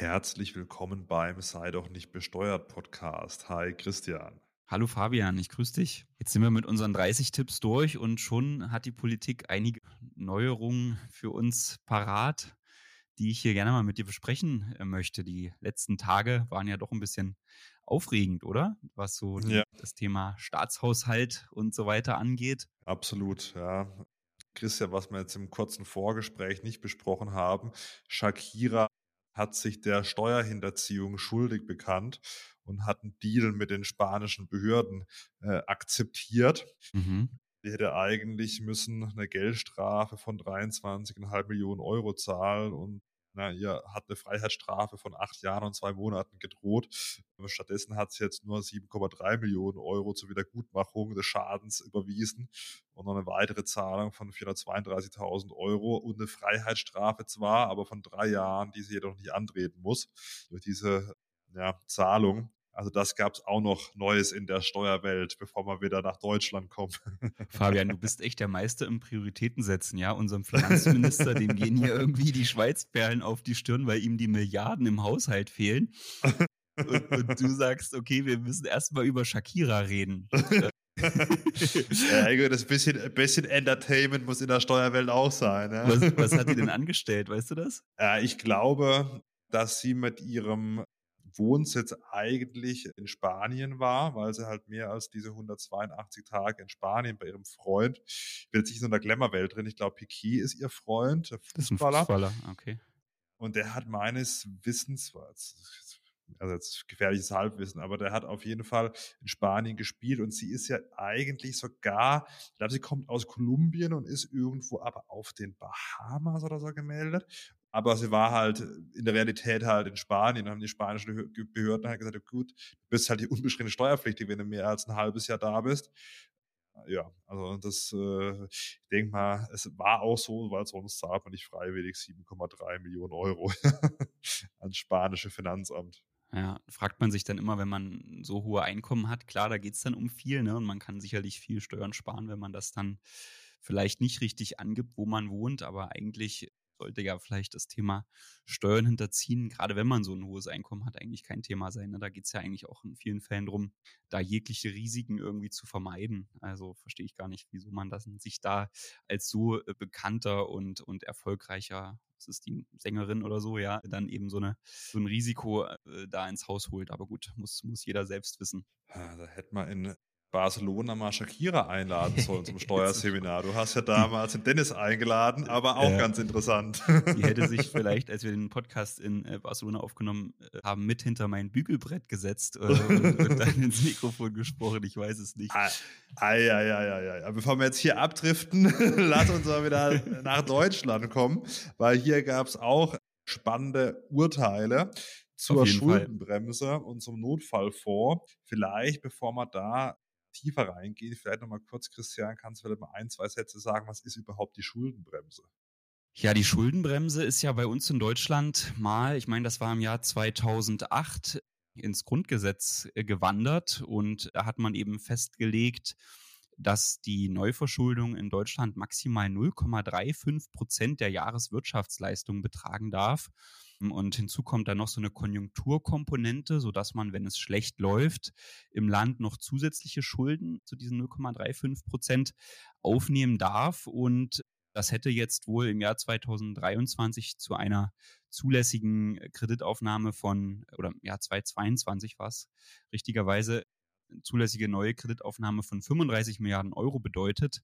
Herzlich willkommen beim Sei doch nicht besteuert Podcast. Hi Christian. Hallo Fabian, ich grüße dich. Jetzt sind wir mit unseren 30 Tipps durch und schon hat die Politik einige Neuerungen für uns parat, die ich hier gerne mal mit dir besprechen äh, möchte. Die letzten Tage waren ja doch ein bisschen aufregend, oder? Was so ja. das Thema Staatshaushalt und so weiter angeht. Absolut, ja. Christian, was wir jetzt im kurzen Vorgespräch nicht besprochen haben, Shakira hat sich der Steuerhinterziehung schuldig bekannt und hat einen Deal mit den spanischen Behörden äh, akzeptiert. Mhm. Die hätte eigentlich müssen eine Geldstrafe von 23,5 Millionen Euro zahlen und na, ihr hat eine Freiheitsstrafe von acht Jahren und zwei Monaten gedroht. Stattdessen hat sie jetzt nur 7,3 Millionen Euro zur Wiedergutmachung des Schadens überwiesen und noch eine weitere Zahlung von 432.000 Euro und eine Freiheitsstrafe zwar, aber von drei Jahren, die sie jedoch nicht antreten muss durch diese ja, Zahlung. Also das gab es auch noch Neues in der Steuerwelt, bevor wir wieder nach Deutschland kommen. Fabian, du bist echt der Meister im Prioritäten setzen, ja? Unserem Finanzminister, dem gehen hier irgendwie die Schweizperlen auf die Stirn, weil ihm die Milliarden im Haushalt fehlen. Und, und du sagst, okay, wir müssen erstmal über Shakira reden. ja, das bisschen, bisschen Entertainment muss in der Steuerwelt auch sein. Ja? Was, was hat die denn angestellt, weißt du das? Ja, ich glaube, dass sie mit ihrem Wohnsitz eigentlich in Spanien war, weil sie halt mehr als diese 182 Tage in Spanien bei ihrem Freund, ich bin jetzt nicht so in der Glamour-Welt drin, ich glaube, Piquet ist ihr Freund, der Fußballer. Fußballer, okay. Und der hat meines Wissens, also jetzt gefährliches Halbwissen, aber der hat auf jeden Fall in Spanien gespielt und sie ist ja eigentlich sogar, ich glaube, sie kommt aus Kolumbien und ist irgendwo aber auf den Bahamas oder so gemeldet aber sie war halt in der Realität halt in Spanien. Dann haben die spanischen Behörden halt gesagt, gut, du bist halt die unbeschränkte Steuerpflichtig, wenn du mehr als ein halbes Jahr da bist. Ja, also das, äh, ich denke mal, es war auch so, weil sonst zahlt man nicht freiwillig 7,3 Millionen Euro ans spanische Finanzamt. Ja, fragt man sich dann immer, wenn man so hohe Einkommen hat, klar, da geht es dann um viel, ne? Und man kann sicherlich viel Steuern sparen, wenn man das dann vielleicht nicht richtig angibt, wo man wohnt, aber eigentlich sollte ja vielleicht das Thema Steuern hinterziehen, gerade wenn man so ein hohes Einkommen hat, eigentlich kein Thema sein. Ne? Da geht es ja eigentlich auch in vielen Fällen darum, da jegliche Risiken irgendwie zu vermeiden. Also verstehe ich gar nicht, wieso man das sich da als so äh, bekannter und, und erfolgreicher das ist die Sängerin oder so, ja, dann eben so, eine, so ein Risiko äh, da ins Haus holt. Aber gut, muss, muss jeder selbst wissen. Da hätte man in Barcelona mal Shakira einladen sollen zum Steuerseminar. Du hast ja damals den Dennis eingeladen, aber auch ja. ganz interessant. Die hätte sich vielleicht, als wir den Podcast in äh, Barcelona aufgenommen äh, haben, mit hinter mein Bügelbrett gesetzt äh, und, und, dann ins Mikrofon gesprochen. Ich weiß es nicht. Eieieiei. Bevor wir jetzt hier abdriften, lass uns mal wieder nach Deutschland kommen, weil hier gab es auch spannende Urteile zur Schuldenbremse Fall. und zum Notfallfonds. Vielleicht, bevor wir da tiefer reingehen, vielleicht nochmal kurz, Christian, kannst du vielleicht mal ein, zwei Sätze sagen, was ist überhaupt die Schuldenbremse? Ja, die Schuldenbremse ist ja bei uns in Deutschland mal, ich meine, das war im Jahr 2008 ins Grundgesetz äh, gewandert und da hat man eben festgelegt, dass die Neuverschuldung in Deutschland maximal 0,35 Prozent der Jahreswirtschaftsleistung betragen darf. Und hinzu kommt dann noch so eine Konjunkturkomponente, so dass man, wenn es schlecht läuft, im Land noch zusätzliche Schulden zu diesen 0,35 Prozent aufnehmen darf. Und das hätte jetzt wohl im Jahr 2023 zu einer zulässigen Kreditaufnahme von, oder im Jahr 2022 war es richtigerweise, zulässige neue Kreditaufnahme von 35 Milliarden Euro bedeutet.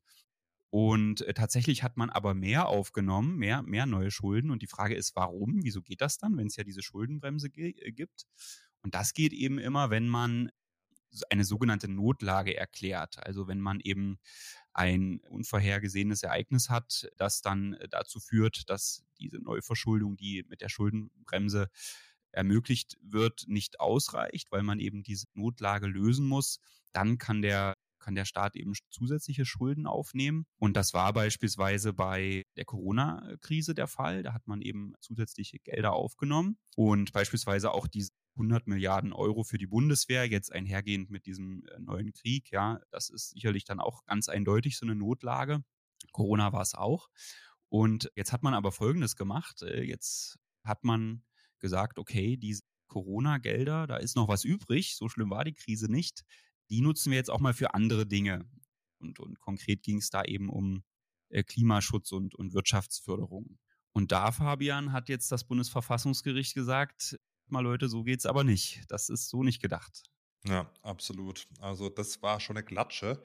Und äh, tatsächlich hat man aber mehr aufgenommen, mehr, mehr neue Schulden. Und die Frage ist, warum? Wieso geht das dann, wenn es ja diese Schuldenbremse äh, gibt? Und das geht eben immer, wenn man eine sogenannte Notlage erklärt. Also wenn man eben ein unvorhergesehenes Ereignis hat, das dann äh, dazu führt, dass diese Neuverschuldung, die mit der Schuldenbremse ermöglicht wird, nicht ausreicht, weil man eben diese Notlage lösen muss, dann kann der kann der Staat eben zusätzliche Schulden aufnehmen. Und das war beispielsweise bei der Corona-Krise der Fall. Da hat man eben zusätzliche Gelder aufgenommen und beispielsweise auch diese 100 Milliarden Euro für die Bundeswehr, jetzt einhergehend mit diesem äh, neuen Krieg. Ja, das ist sicherlich dann auch ganz eindeutig so eine Notlage. Corona war es auch. Und jetzt hat man aber Folgendes gemacht. Äh, jetzt hat man gesagt, okay, diese Corona-Gelder, da ist noch was übrig, so schlimm war die Krise nicht. Die nutzen wir jetzt auch mal für andere Dinge. Und, und konkret ging es da eben um äh, Klimaschutz und, und Wirtschaftsförderung. Und da, Fabian, hat jetzt das Bundesverfassungsgericht gesagt, mal Leute, so geht's aber nicht. Das ist so nicht gedacht. Ja, absolut. Also das war schon eine Klatsche.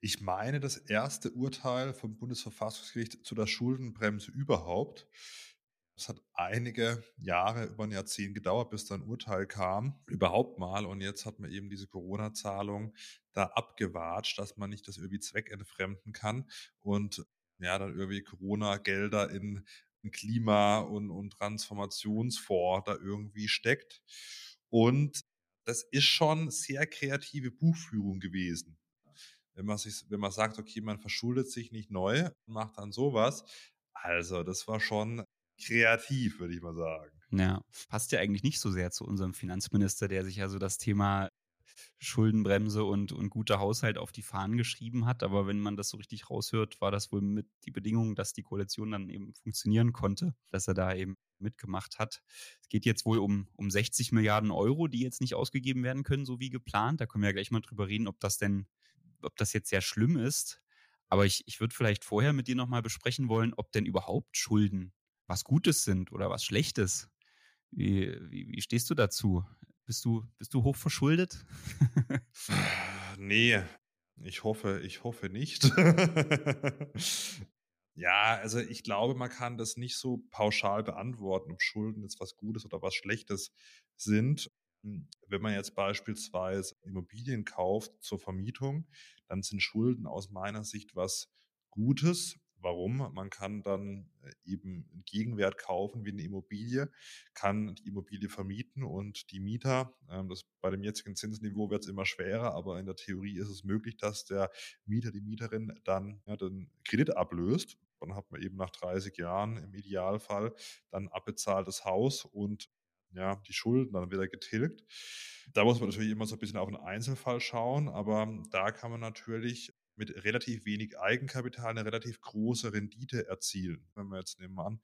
Ich meine, das erste Urteil vom Bundesverfassungsgericht zu der Schuldenbremse überhaupt. Es hat einige Jahre, über ein Jahrzehnt gedauert, bis da ein Urteil kam, überhaupt mal. Und jetzt hat man eben diese Corona-Zahlung da abgewatscht, dass man nicht das irgendwie zweckentfremden kann und ja, dann irgendwie Corona-Gelder in ein Klima- und, und Transformationsfonds da irgendwie steckt. Und das ist schon sehr kreative Buchführung gewesen. Wenn man, sich, wenn man sagt, okay, man verschuldet sich nicht neu und macht dann sowas. Also, das war schon kreativ, würde ich mal sagen. Ja, passt ja eigentlich nicht so sehr zu unserem Finanzminister, der sich ja so das Thema Schuldenbremse und, und guter Haushalt auf die Fahnen geschrieben hat. Aber wenn man das so richtig raushört, war das wohl mit die Bedingung, dass die Koalition dann eben funktionieren konnte, dass er da eben mitgemacht hat. Es geht jetzt wohl um, um 60 Milliarden Euro, die jetzt nicht ausgegeben werden können, so wie geplant. Da können wir ja gleich mal drüber reden, ob das denn, ob das jetzt sehr schlimm ist. Aber ich, ich würde vielleicht vorher mit dir nochmal besprechen wollen, ob denn überhaupt Schulden was Gutes sind oder was Schlechtes. Wie, wie, wie stehst du dazu? Bist du, bist du hoch verschuldet? nee, ich hoffe, ich hoffe nicht. ja, also ich glaube, man kann das nicht so pauschal beantworten, ob Schulden jetzt was Gutes oder was Schlechtes sind. Hm, wenn man jetzt beispielsweise Immobilien kauft zur Vermietung, dann sind Schulden aus meiner Sicht was Gutes, Warum? Man kann dann äh, eben einen Gegenwert kaufen wie eine Immobilie, kann die Immobilie vermieten und die Mieter, ähm, das bei dem jetzigen Zinsniveau wird es immer schwerer, aber in der Theorie ist es möglich, dass der Mieter, die Mieterin dann ja, den Kredit ablöst. Dann hat man eben nach 30 Jahren im Idealfall dann abbezahltes Haus und ja, die Schulden dann wieder getilgt. Da muss man natürlich immer so ein bisschen auf den Einzelfall schauen, aber da kann man natürlich mit relativ wenig Eigenkapital eine relativ große Rendite erzielen. Wenn man jetzt nehmen wir an,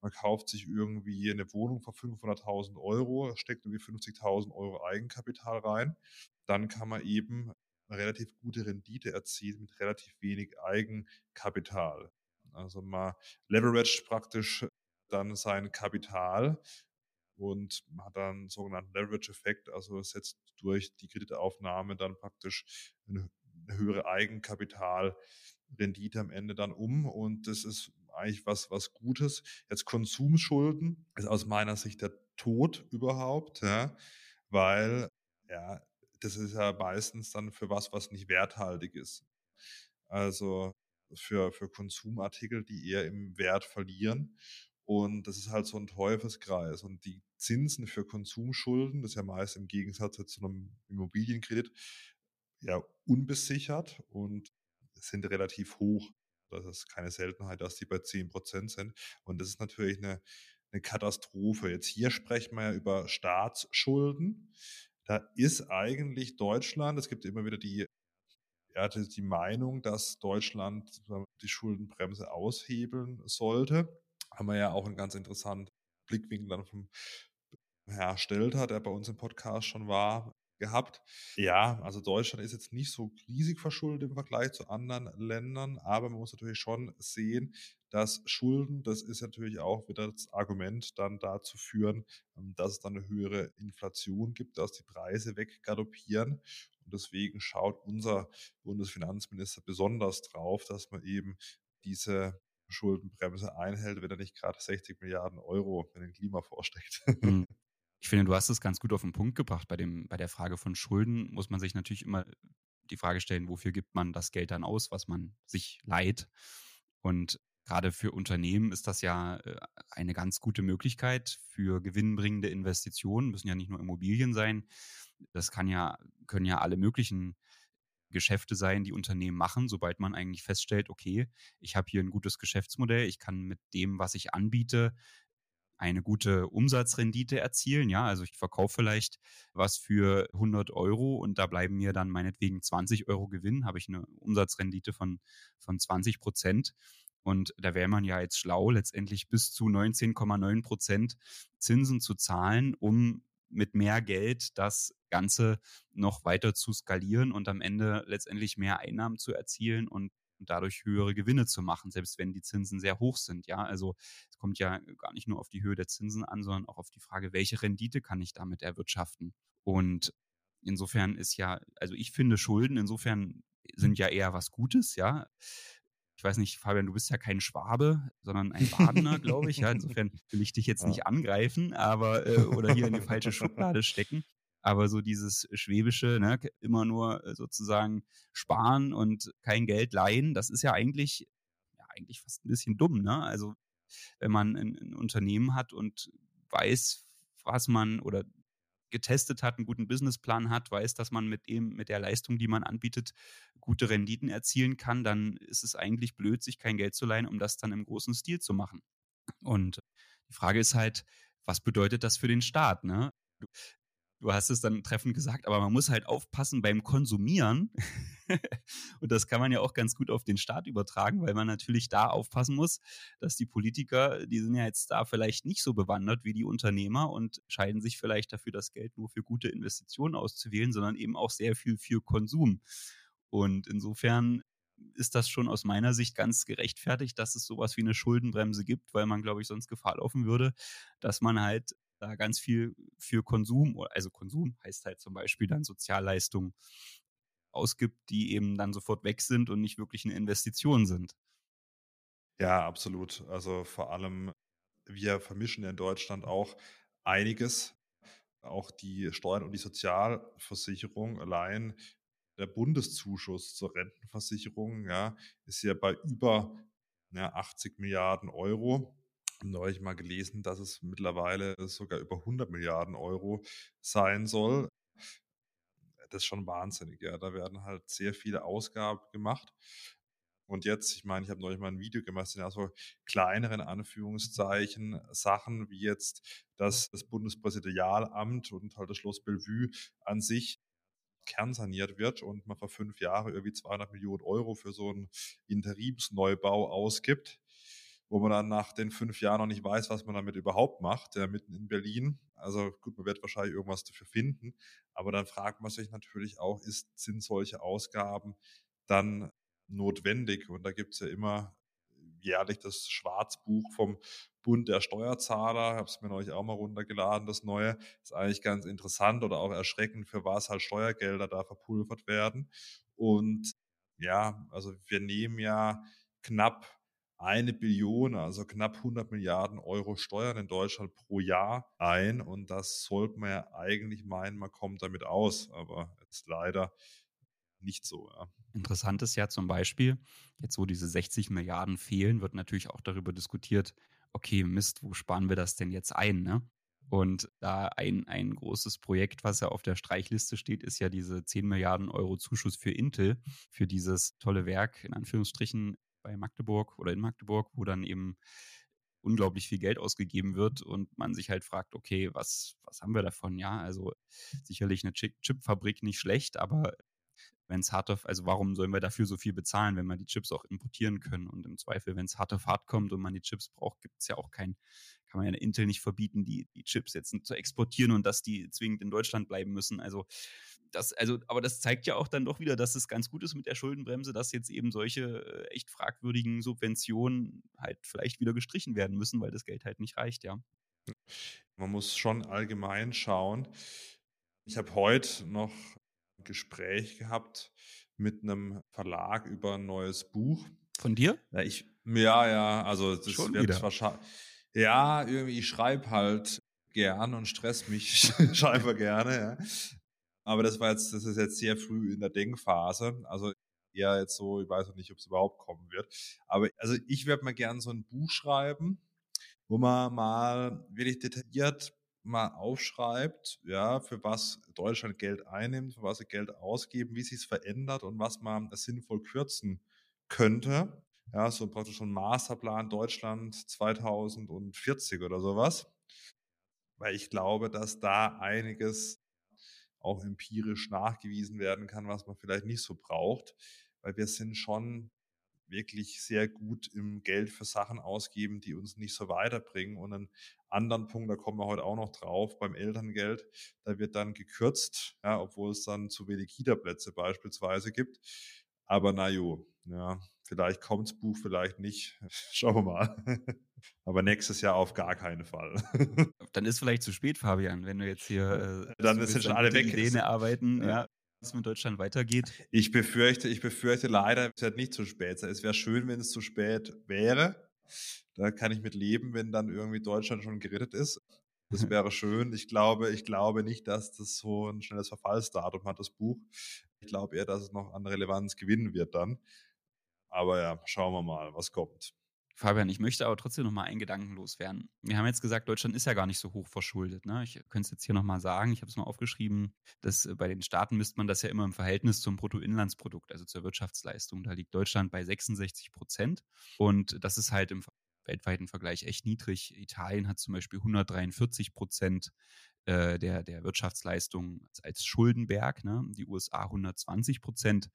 man kauft sich irgendwie eine Wohnung für 500.000 Euro, steckt irgendwie 50.000 Euro Eigenkapital rein, dann kann man eben eine relativ gute Rendite erzielen mit relativ wenig Eigenkapital. Also man leveraged praktisch dann sein Kapital und hat dann einen sogenannten Leverage-Effekt, also setzt durch die Kreditaufnahme dann praktisch eine eine höhere Eigenkapitalrendite am Ende dann um und das ist eigentlich was, was Gutes. Jetzt Konsumschulden ist aus meiner Sicht der Tod überhaupt, ja, weil ja, das ist ja meistens dann für was, was nicht werthaltig ist. Also für, für Konsumartikel, die eher im Wert verlieren. Und das ist halt so ein Teufelskreis. Und die Zinsen für Konsumschulden, das ist ja meist im Gegensatz zu einem Immobilienkredit, ja unbesichert und sind relativ hoch. Das ist keine Seltenheit, dass die bei 10 Prozent sind. Und das ist natürlich eine, eine Katastrophe. Jetzt hier sprechen wir ja über Staatsschulden. Da ist eigentlich Deutschland, es gibt immer wieder die, ja, die Meinung, dass Deutschland die Schuldenbremse aushebeln sollte. Haben wir ja auch einen ganz interessanten Blickwinkel dann vom Herr Stelter, der bei uns im Podcast schon war, gehabt. Ja, also Deutschland ist jetzt nicht so riesig verschuldet im Vergleich zu anderen Ländern, aber man muss natürlich schon sehen, dass Schulden, das ist natürlich auch wieder das Argument, dann dazu führen, ähm, dass es dann eine höhere Inflation gibt, dass die Preise weggaloppieren. Und deswegen schaut unser Bundesfinanzminister besonders drauf, dass man eben diese Schuldenbremse einhält, wenn er nicht gerade 60 Milliarden Euro in den Klimafonds steckt. Mhm. Ich finde, du hast es ganz gut auf den Punkt gebracht. Bei, dem, bei der Frage von Schulden muss man sich natürlich immer die Frage stellen, wofür gibt man das Geld dann aus, was man sich leiht. Und gerade für Unternehmen ist das ja äh, eine ganz gute Möglichkeit für gewinnbringende Investitionen, müssen ja nicht nur Immobilien sein. Das kann ja, können ja alle möglichen Geschäfte sein, die Unternehmen machen, sobald man eigentlich feststellt, okay, ich habe hier ein gutes Geschäftsmodell, ich kann mit dem, was ich anbiete, eine gute Umsatzrendite erzielen. Ja, also ich verkaufe vielleicht was für 100 Euro und da bleiben mir dann meinetwegen 20 Euro Gewinn, habe ich eine Umsatzrendite von, von 20 Prozent. Und da wäre man ja jetzt schlau, letztendlich bis zu 19,9 Prozent Zinsen zu zahlen, um mit mehr Geld das Ganze noch weiter zu skalieren und am Ende letztendlich mehr Einnahmen zu erzielen und dadurch höhere Gewinne zu machen, selbst wenn die Zinsen sehr hoch sind. Ja, also es kommt ja gar nicht nur auf die Höhe der Zinsen an, sondern auch auf die Frage, welche Rendite kann ich damit erwirtschaften? Und insofern ist ja, also ich finde Schulden insofern sind ja eher was Gutes, ja ich weiß nicht, Fabian, du bist ja kein Schwabe, sondern ein Badener, glaube ich. Ja, insofern will ich dich jetzt nicht angreifen, aber äh, oder hier in die falsche Schublade stecken. Aber so dieses Schwäbische, ne, immer nur äh, sozusagen sparen und kein Geld leihen, das ist ja eigentlich, ja, eigentlich fast ein bisschen dumm, ne? Also wenn man ein, ein Unternehmen hat und weiß, was man oder getestet hat, einen guten Businessplan hat, weiß, dass man mit dem, mit der Leistung, die man anbietet, gute Renditen erzielen kann, dann ist es eigentlich blöd, sich kein Geld zu leihen, um das dann im großen Stil zu machen. Und die Frage ist halt, was bedeutet das für den Staat? Ne? Du hast es dann treffend gesagt, aber man muss halt aufpassen beim Konsumieren. und das kann man ja auch ganz gut auf den Staat übertragen, weil man natürlich da aufpassen muss, dass die Politiker, die sind ja jetzt da vielleicht nicht so bewandert wie die Unternehmer und scheiden sich vielleicht dafür, das Geld nur für gute Investitionen auszuwählen, sondern eben auch sehr viel für Konsum. Und insofern ist das schon aus meiner Sicht ganz gerechtfertigt, dass es sowas wie eine Schuldenbremse gibt, weil man, glaube ich, sonst Gefahr laufen würde, dass man halt da ganz viel für Konsum, also Konsum heißt halt zum Beispiel dann Sozialleistungen ausgibt, die eben dann sofort weg sind und nicht wirklich eine Investition sind. Ja, absolut. Also vor allem, wir vermischen in Deutschland auch einiges. Auch die Steuern und die Sozialversicherung allein der Bundeszuschuss zur Rentenversicherung ja, ist ja bei über ja, 80 Milliarden Euro neulich mal gelesen, dass es mittlerweile sogar über 100 Milliarden Euro sein soll. Das ist schon wahnsinnig, ja. Da werden halt sehr viele Ausgaben gemacht. Und jetzt, ich meine, ich habe neulich mal ein Video gemacht, sind ja so kleineren Anführungszeichen Sachen wie jetzt, dass das Bundespräsidialamt und halt das Schloss Bellevue an sich kernsaniert wird und man für fünf Jahre irgendwie 200 Millionen Euro für so einen Interimsneubau ausgibt wo man dann nach den fünf Jahren noch nicht weiß, was man damit überhaupt macht, ja, mitten in Berlin. Also gut, man wird wahrscheinlich irgendwas dafür finden, aber dann fragt man sich natürlich auch, ist, sind solche Ausgaben dann notwendig? Und da gibt es ja immer jährlich das Schwarzbuch vom Bund der Steuerzahler, habe es mir neulich auch mal runtergeladen, das neue, ist eigentlich ganz interessant oder auch erschreckend, für was halt Steuergelder da verpulvert werden. Und ja, also wir nehmen ja knapp eine Billion, also knapp 100 Milliarden Euro Steuern in Deutschland pro Jahr ein. Und das sollte man ja eigentlich meinen, man kommt damit aus. Aber es ist leider nicht so. Ja. Interessant ist ja zum Beispiel, jetzt wo diese 60 Milliarden fehlen, wird natürlich auch darüber diskutiert, okay, Mist, wo sparen wir das denn jetzt ein? Ne? Und da ein, ein großes Projekt, was ja auf der Streichliste steht, ist ja diese 10 Milliarden Euro Zuschuss für Intel, für dieses tolle Werk, in Anführungsstrichen, bei Magdeburg oder in Magdeburg, wo dann eben unglaublich viel Geld ausgegeben wird und man sich halt fragt, okay, was, was haben wir davon? Ja, also sicherlich eine Chipfabrik nicht schlecht, aber wenn es hart auf, also warum sollen wir dafür so viel bezahlen, wenn wir die Chips auch importieren können? Und im Zweifel, wenn es hart auf hart kommt und man die Chips braucht, gibt es ja auch kein, kann man ja Intel nicht verbieten, die, die Chips jetzt zu exportieren und dass die zwingend in Deutschland bleiben müssen. Also das, also, aber das zeigt ja auch dann doch wieder, dass es ganz gut ist mit der Schuldenbremse, dass jetzt eben solche äh, echt fragwürdigen Subventionen halt vielleicht wieder gestrichen werden müssen, weil das Geld halt nicht reicht, ja. Man muss schon allgemein schauen. Ich habe heute noch ein Gespräch gehabt mit einem Verlag über ein neues Buch. Von dir? Ja, ich, ja, ja, also das schon wird wieder. wahrscheinlich. Ja, irgendwie, ich schreibe halt gern und stress mich schreibe gerne, ja. Aber das war jetzt, das ist jetzt sehr früh in der Denkphase. Also eher jetzt so, ich weiß noch nicht, ob es überhaupt kommen wird. Aber also ich werde mal gerne so ein Buch schreiben, wo man mal wirklich detailliert mal aufschreibt, ja, für was Deutschland Geld einnimmt, für was sie Geld ausgeben, wie sich es verändert und was man sinnvoll kürzen könnte. Ja, so praktisch ein Masterplan Deutschland 2040 oder sowas. Weil ich glaube, dass da einiges auch empirisch nachgewiesen werden kann, was man vielleicht nicht so braucht, weil wir sind schon, wirklich sehr gut im Geld für Sachen ausgeben, die uns nicht so weiterbringen. Und einen anderen Punkt, da kommen wir heute auch noch drauf, beim Elterngeld, da wird dann gekürzt, ja, obwohl es dann zu wenig Kita-Plätze beispielsweise gibt. Aber na jo, ja, vielleicht kommt's Buch, vielleicht nicht. Schauen wir mal. Aber nächstes Jahr auf gar keinen Fall. Dann ist vielleicht zu spät, Fabian, wenn du jetzt hier äh, dann sind schon alle weg. Ideen erarbeiten, ja. ja es mit Deutschland weitergeht? Ich befürchte, ich befürchte leider, es wird nicht zu spät sein. Es wäre schön, wenn es zu spät wäre. Da kann ich mit leben, wenn dann irgendwie Deutschland schon gerettet ist. Das wäre schön. Ich glaube, ich glaube nicht, dass das so ein schnelles Verfallsdatum hat, das Buch. Ich glaube eher, dass es noch an Relevanz gewinnen wird dann. Aber ja, schauen wir mal, was kommt. Fabian, ich möchte aber trotzdem noch mal einen Gedanken loswerden. Wir haben jetzt gesagt, Deutschland ist ja gar nicht so hoch verschuldet. Ne? Ich könnte es jetzt hier noch mal sagen, ich habe es mal aufgeschrieben, dass äh, bei den Staaten misst man das ja immer im Verhältnis zum Bruttoinlandsprodukt, also zur Wirtschaftsleistung. Da liegt Deutschland bei 66 Prozent und das ist halt im weltweiten Vergleich echt niedrig. Italien hat zum Beispiel 143 Prozent äh, der, der Wirtschaftsleistung als Schuldenberg, ne? die USA 120 Prozent.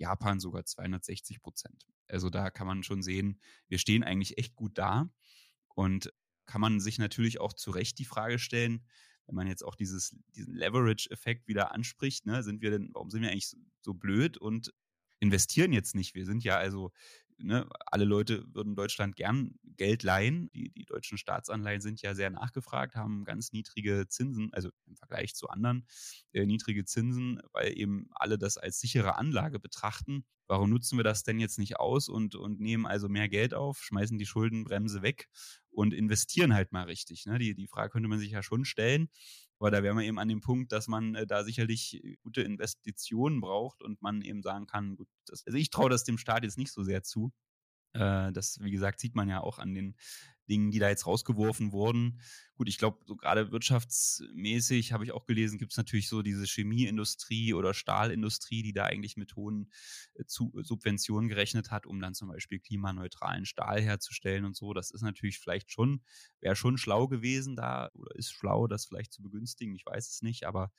Japan sogar 260 Prozent. Also da kann man schon sehen, wir stehen eigentlich echt gut da und kann man sich natürlich auch zu Recht die Frage stellen, wenn man jetzt auch dieses, diesen Leverage-Effekt wieder anspricht, ne, sind wir denn, warum sind wir eigentlich so, so blöd und investieren jetzt nicht? Wir sind ja also ne, alle Leute würden Deutschland gern Geld leihen. Die, die deutschen Staatsanleihen sind ja sehr nachgefragt, haben ganz niedrige Zinsen, also im Vergleich zu anderen äh, niedrige Zinsen, weil eben alle das als sichere Anlage betrachten. Warum nutzen wir das denn jetzt nicht aus und, und nehmen also mehr Geld auf, schmeißen die Schuldenbremse weg und investieren halt mal richtig? Ne? Die, die Frage könnte man sich ja schon stellen. Aber da wären wir eben an dem Punkt, dass man äh, da sicherlich äh, gute Investitionen braucht und man eben sagen kann, gut, das, also ich traue das dem Staat jetzt nicht so sehr zu. Äh, das, wie gesagt, sieht man ja auch an den Dingen, die da jetzt rausgeworfen wurden. Gut, ich glaube, so gerade wirtschaftsmäßig habe ich auch gelesen, gibt es natürlich so diese Chemieindustrie oder Stahlindustrie, die da eigentlich mit hohen äh, Subventionen gerechnet hat, um dann zum Beispiel klimaneutralen Stahl herzustellen und so. Das ist natürlich vielleicht schon, wäre schon schlau gewesen da oder ist schlau, das vielleicht zu begünstigen. Ich weiß es nicht, aber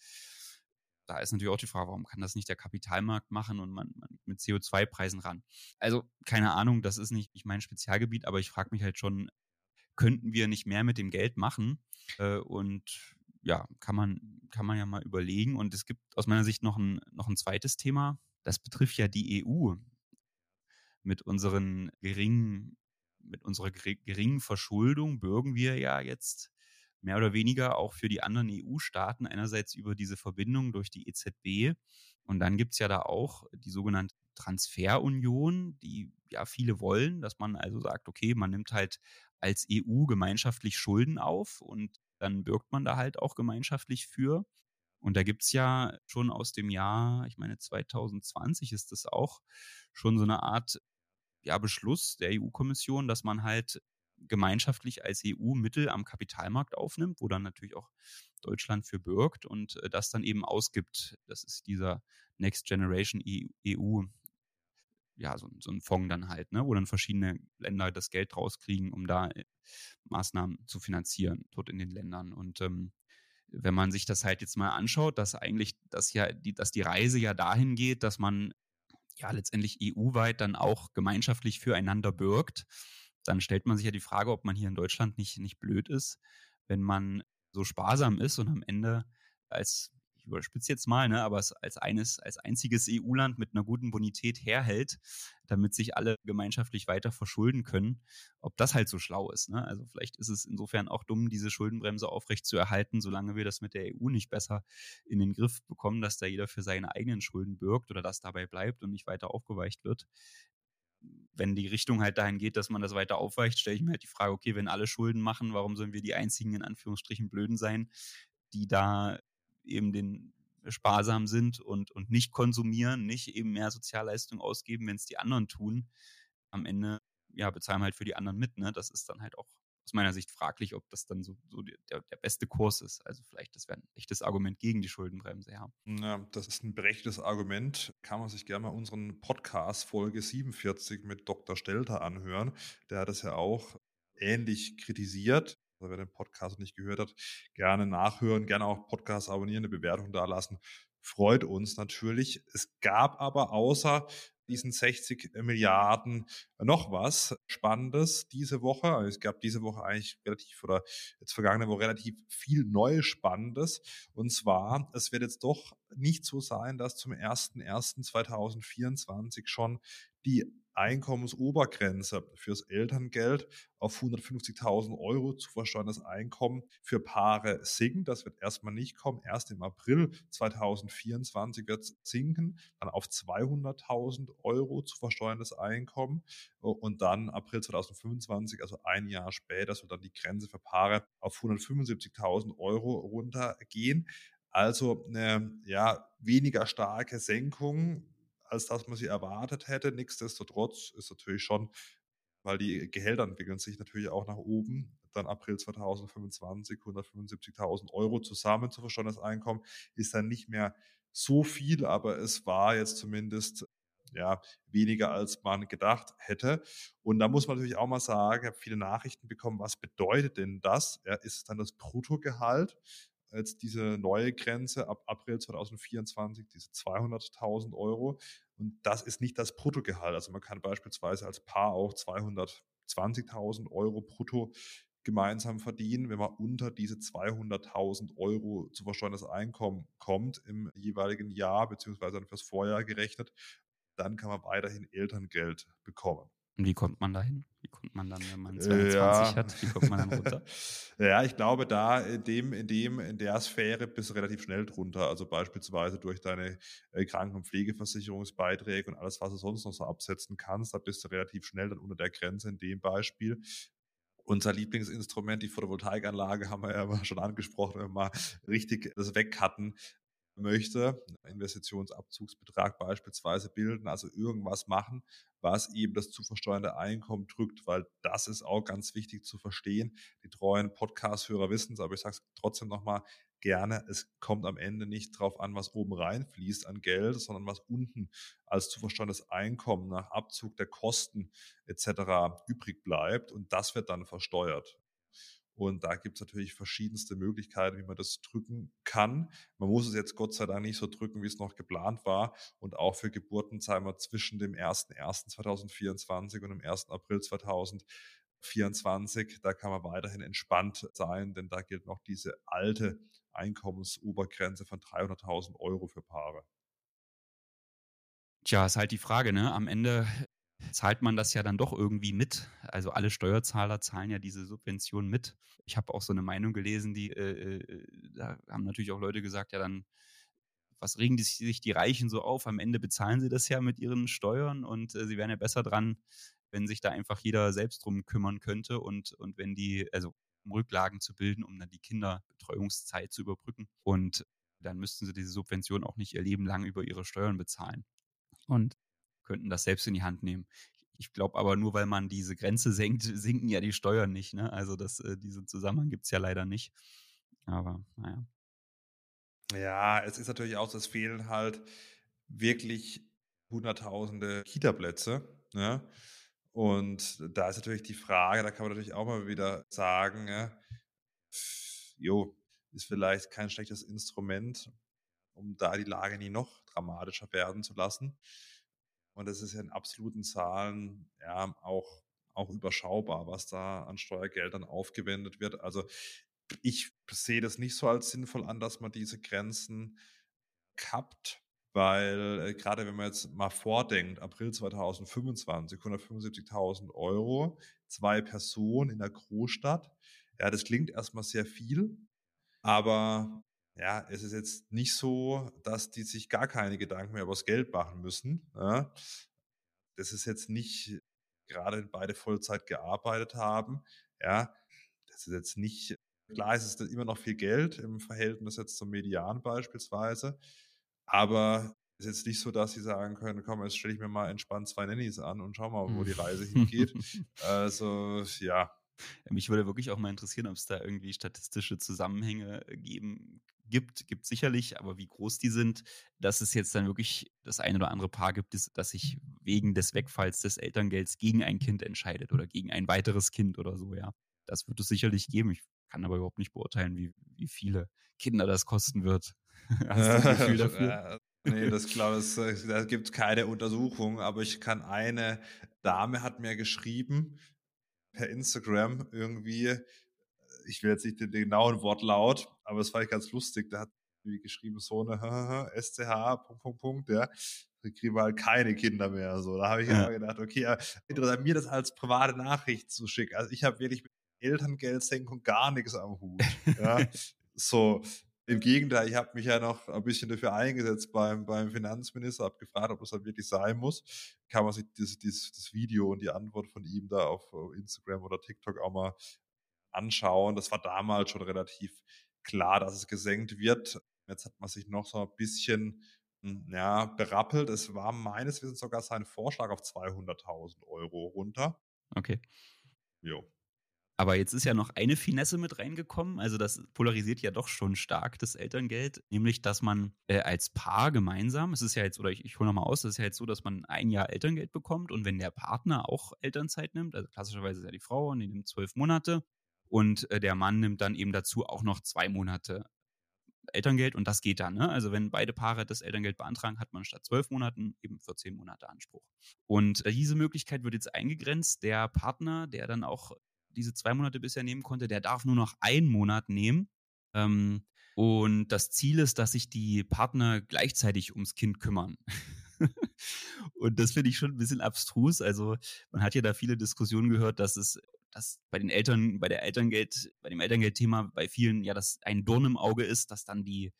da ist natürlich auch die Frage, warum kann das nicht der Kapitalmarkt machen und man, man mit CO2-Preisen ran? Also keine Ahnung, das ist nicht mein Spezialgebiet, aber ich frage mich halt schon, könnten wir nicht mehr mit dem Geld machen? Äh, und ja, kann man, kann man ja mal überlegen. Und es gibt aus meiner Sicht noch ein, noch ein zweites Thema. Das betrifft ja die EU mit unseren geringen, mit unserer geringen Verschuldung bürgen wir ja jetzt mehr oder weniger auch für die anderen EU-Staaten, einerseits über diese Verbindung durch die EZB. Und dann gibt es ja da auch die sogenannte Transferunion, die ja viele wollen, dass man also sagt, okay, man nimmt halt als EU gemeinschaftlich Schulden auf und dann bürgt man da halt auch gemeinschaftlich für. Und da gibt es ja schon aus dem Jahr, ich meine 2020 ist das auch, schon so eine Art ja, Beschluss der EU-Kommission, dass man halt gemeinschaftlich als EU Mittel am Kapitalmarkt aufnimmt, wo dann natürlich auch Deutschland für bürgt und äh, das dann eben ausgibt. Das ist dieser Next Generation EU, e ja, so, so ein Fonds dann halt, ne, wo dann verschiedene Länder das Geld rauskriegen, um da äh, Maßnahmen zu finanzieren, dort in den Ländern. Und ähm, wenn man sich das halt jetzt mal anschaut, dass eigentlich das ja, die, dass die Reise ja dahin geht, dass man ja letztendlich EU-weit dann auch gemeinschaftlich füreinander bürgt dann stellt man sich ja die Frage, ob man hier in Deutschland nicht, nicht blöd ist, wenn man so sparsam ist und am Ende als, ich überspitze jetzt mal, ne, aber als eines, als einziges EU-Land mit einer guten Bonität herhält, damit sich alle gemeinschaftlich weiter verschulden können, ob das halt so schlau ist. Ne? Also vielleicht ist es insofern auch dumm, diese Schuldenbremse aufrecht zu erhalten, solange wir das mit der EU nicht besser in den Griff bekommen, dass da jeder für seine eigenen Schulden bürgt oder das dabei bleibt und nicht weiter aufgeweicht wird wenn die Richtung halt dahin geht, dass man das weiter aufweicht, stelle ich mir halt die Frage, okay, wenn alle Schulden machen, warum sollen wir die einzigen in Anführungsstrichen Blöden sein, die da eben den sparsam sind und, und nicht konsumieren, nicht eben mehr Sozialleistungen ausgeben, wenn es die anderen tun. Am Ende, ja, bezahlen halt für die anderen mit, ne? Das ist dann halt auch aus meiner Sicht fraglich, ob das dann so, so der, der beste Kurs ist. Also vielleicht, das wäre ein echtes Argument gegen die Schuldenbremse, ja. Ja, das ist ein berechtigtes Argument. Kann man sich gerne mal unseren Podcast Folge 47 mit Dr. Stelter anhören. Der hat das ja auch ähnlich kritisiert. Also wer den Podcast nicht gehört hat, gerne nachhören, gerne auch Podcast abonnieren, eine Bewertung da lassen. Freut uns natürlich. Es gab aber außer diesen 60 Milliarden noch was Spannendes diese Woche. Also es gab diese Woche eigentlich relativ oder jetzt vergangene Woche relativ viel Neues Spannendes. Und zwar, es wird jetzt doch nicht so sein, dass zum 01.01.2024 schon die Einkommensobergrenze fürs Elterngeld auf 150.000 Euro zu versteuerndes Einkommen für Paare sinkt. Das wird erstmal nicht kommen. Erst im April 2024 wird es sinken, dann auf 200.000 Euro zu versteuerndes Einkommen und dann April 2025, also ein Jahr später, soll dann die Grenze für Paare auf 175.000 Euro runtergehen. Also eine ja, weniger starke Senkung als dass man sie erwartet hätte. Nichtsdestotrotz ist natürlich schon, weil die Gehälter entwickeln sich natürlich auch nach oben. Dann April 2025 175.000 Euro zusammen zu versteuerndes Einkommen ist dann nicht mehr so viel, aber es war jetzt zumindest ja, weniger als man gedacht hätte. Und da muss man natürlich auch mal sagen, ich habe viele Nachrichten bekommen, was bedeutet denn das? Ja, ist dann das Bruttogehalt? Jetzt diese neue Grenze ab April 2024, diese 200.000 Euro. Und das ist nicht das Bruttogehalt. Also man kann beispielsweise als Paar auch 220.000 Euro brutto gemeinsam verdienen, wenn man unter diese 200.000 Euro zu versteuerndes Einkommen kommt im jeweiligen Jahr, beziehungsweise fürs Vorjahr gerechnet, dann kann man weiterhin Elterngeld bekommen. Und wie kommt man dahin? Wie kommt man dann, wenn man 22 ja. hat? Wie kommt man dann runter? ja, ich glaube, da in dem, in dem, in der Sphäre bist du relativ schnell drunter. Also beispielsweise durch deine äh, Kranken- und Pflegeversicherungsbeiträge und alles, was du sonst noch so absetzen kannst, da bist du relativ schnell dann unter der Grenze in dem Beispiel. Unser Lieblingsinstrument, die Photovoltaikanlage, haben wir ja schon angesprochen, wenn wir mal richtig das wegcutten, möchte, Investitionsabzugsbetrag beispielsweise bilden, also irgendwas machen, was eben das zu versteuernde Einkommen drückt, weil das ist auch ganz wichtig zu verstehen. Die treuen Podcast-Hörer wissen es, aber ich sage es trotzdem nochmal gerne, es kommt am Ende nicht drauf an, was oben reinfließt an Geld, sondern was unten als zu versteuerndes Einkommen nach Abzug der Kosten etc. übrig bleibt und das wird dann versteuert. Und da gibt es natürlich verschiedenste Möglichkeiten, wie man das drücken kann. Man muss es jetzt Gott sei Dank nicht so drücken, wie es noch geplant war. Und auch für Geburten, sagen wir, zwischen dem 01.01.2024 und dem 1. April 2024, da kann man weiterhin entspannt sein, denn da gilt noch diese alte Einkommensobergrenze von 300.000 Euro für Paare. Tja, ist halt die Frage, ne? Am Ende zahlt man das ja dann doch irgendwie mit. Also alle Steuerzahler zahlen ja diese Subvention mit. Ich habe auch so eine Meinung gelesen, die äh, äh, da haben natürlich auch Leute gesagt, ja dann was regen die, sich die Reichen so auf? Am Ende bezahlen sie das ja mit ihren Steuern und äh, sie wären ja besser dran, wenn sich da einfach jeder selbst drum kümmern könnte und, und wenn die, also um Rücklagen zu bilden, um dann die Kinderbetreuungszeit zu überbrücken. Und dann müssten sie diese Subvention auch nicht ihr Leben lang über ihre Steuern bezahlen. Und könnten das selbst in die Hand nehmen. Ich glaube aber nur, weil man diese Grenze senkt, sinken ja die Steuern nicht. Ne? Also das, äh, diesen Zusammenhang gibt es ja leider nicht. Aber naja. Ja, es ist natürlich auch, es fehlen halt wirklich hunderttausende Kita-Plätze. Ne? Und da ist natürlich die Frage, da kann man natürlich auch mal wieder sagen, ja, jo, ist vielleicht kein schlechtes Instrument, um da die Lage nie noch dramatischer werden zu lassen. Und das ist ja in absoluten Zahlen ja auch, auch überschaubar, was da an Steuergeldern aufgewendet wird. Also ich sehe das nicht so als sinnvoll an, dass man diese Grenzen kappt, weil äh, gerade wenn man jetzt mal vordenkt, April 2025, 175.000 Euro, zwei Personen in der Großstadt, ja, das klingt erstmal sehr viel, aber ja, es ist jetzt nicht so, dass die sich gar keine Gedanken mehr über das Geld machen müssen. Ja. Das ist jetzt nicht, gerade beide Vollzeit gearbeitet haben, ja, das ist jetzt nicht, klar ist es immer noch viel Geld im Verhältnis jetzt zum Median beispielsweise, aber es ist jetzt nicht so, dass sie sagen können, komm, jetzt stelle ich mir mal entspannt zwei Nannies an und schau mal, wo die Reise hingeht. also, ja, mich würde wirklich auch mal interessieren, ob es da irgendwie statistische Zusammenhänge geben gibt, gibt sicherlich, aber wie groß die sind, dass es jetzt dann wirklich das ein oder andere Paar gibt, das sich wegen des Wegfalls des Elterngelds gegen ein Kind entscheidet oder gegen ein weiteres Kind oder so, ja. Das wird es sicherlich geben. Ich kann aber überhaupt nicht beurteilen, wie, wie viele Kinder das kosten wird. Hast du ein Gefühl dafür? Nee, das glaube ich, äh, da gibt es keine Untersuchung, aber ich kann eine Dame hat mir geschrieben per Instagram irgendwie, äh, ich will jetzt nicht den, den genauen Wortlaut, aber es war ganz lustig, da hat wie geschrieben so eine SCH, Punkt, Punkt, Punkt, ja, dann kriegen wir halt keine Kinder mehr. So, da habe ich ja. gedacht, okay, interessant, mir das als private Nachricht zu schicken. Also ich habe wirklich mit Elterngeldsenkung gar nichts am Hut. Ja. so, im Gegenteil, ich habe mich ja noch ein bisschen dafür eingesetzt beim, beim Finanzminister, habe gefragt, ob das halt wirklich sein muss. Kann man sich das, das, das Video und die Antwort von ihm da auf Instagram oder TikTok auch mal anschauen. Das war damals schon relativ klar, dass es gesenkt wird. Jetzt hat man sich noch so ein bisschen hm, ja, berappelt. Es war meines Wissens sogar sein Vorschlag auf 200.000 Euro runter. Okay. Jo. Aber jetzt ist ja noch eine Finesse mit reingekommen. Also das polarisiert ja doch schon stark, das Elterngeld. Nämlich, dass man äh, als Paar gemeinsam, es ist ja jetzt, oder ich, ich hole nochmal aus, es ist ja jetzt so, dass man ein Jahr Elterngeld bekommt und wenn der Partner auch Elternzeit nimmt, also klassischerweise ist ja die Frau und die nimmt zwölf Monate und äh, der Mann nimmt dann eben dazu auch noch zwei Monate Elterngeld und das geht dann. Ne? Also wenn beide Paare das Elterngeld beantragen, hat man statt zwölf Monaten eben 14 Monate Anspruch. Und äh, diese Möglichkeit wird jetzt eingegrenzt. Der Partner, der dann auch diese zwei Monate bisher nehmen konnte, der darf nur noch einen Monat nehmen. Ähm, und das Ziel ist, dass sich die Partner gleichzeitig ums Kind kümmern. und das finde ich schon ein bisschen abstrus. Also man hat ja da viele Diskussionen gehört, dass es dass bei den Eltern, bei der Elterngeld, bei dem Elterngeldthema bei vielen ja das ein Dorn im Auge ist, dass dann die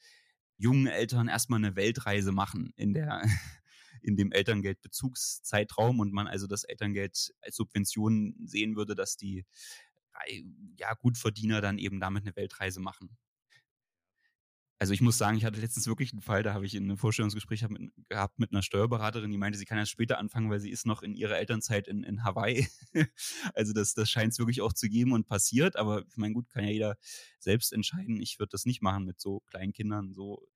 jungen Eltern erstmal eine Weltreise machen in der, in dem Elterngeldbezugszeitraum und man also das Elterngeld als Subvention sehen würde, dass die ja, Gutverdiener dann eben damit eine Weltreise machen. Also ich muss sagen, ich hatte letztens wirklich einen Fall, da habe ich in einem Vorstellungsgespräch mit, gehabt mit einer Steuerberaterin, die meinte, sie kann erst später anfangen, weil sie ist noch in ihrer Elternzeit in, in Hawaii. also das, das scheint es wirklich auch zu geben und passiert. Aber ich meine, gut, kann ja jeder selbst entscheiden. Ich würde das nicht machen mit so kleinen Kindern, so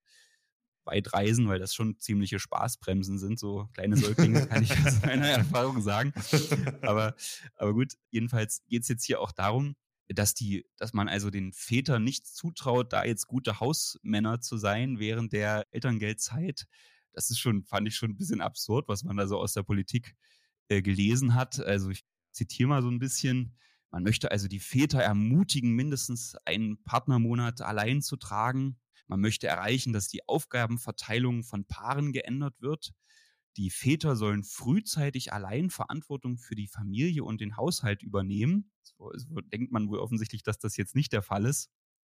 weit reisen, weil das schon ziemliche Spaßbremsen sind. So kleine Säuglinge kann ich aus meiner Erfahrung sagen. Aber, aber gut, jedenfalls geht es jetzt hier auch darum, dass die, dass man also den Vätern nicht zutraut, da jetzt gute Hausmänner zu sein während der Elterngeldzeit. Das ist schon, fand ich schon ein bisschen absurd, was man da so aus der Politik äh, gelesen hat. Also ich zitiere mal so ein bisschen. Man möchte also die Väter ermutigen, mindestens einen Partnermonat allein zu tragen. Man möchte erreichen, dass die Aufgabenverteilung von Paaren geändert wird. Die Väter sollen frühzeitig allein Verantwortung für die Familie und den Haushalt übernehmen. So, so denkt man wohl offensichtlich, dass das jetzt nicht der Fall ist.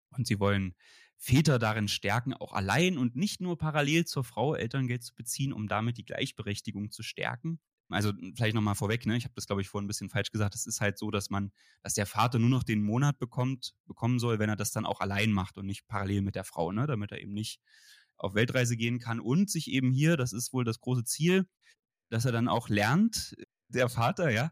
Und sie wollen Väter darin stärken, auch allein und nicht nur parallel zur Frau Elterngeld zu beziehen, um damit die Gleichberechtigung zu stärken. Also vielleicht nochmal vorweg, ne? ich habe das, glaube ich, vorhin ein bisschen falsch gesagt. Es ist halt so, dass man, dass der Vater nur noch den Monat bekommt, bekommen soll, wenn er das dann auch allein macht und nicht parallel mit der Frau, ne? damit er eben nicht auf Weltreise gehen kann und sich eben hier, das ist wohl das große Ziel, dass er dann auch lernt, der Vater, ja,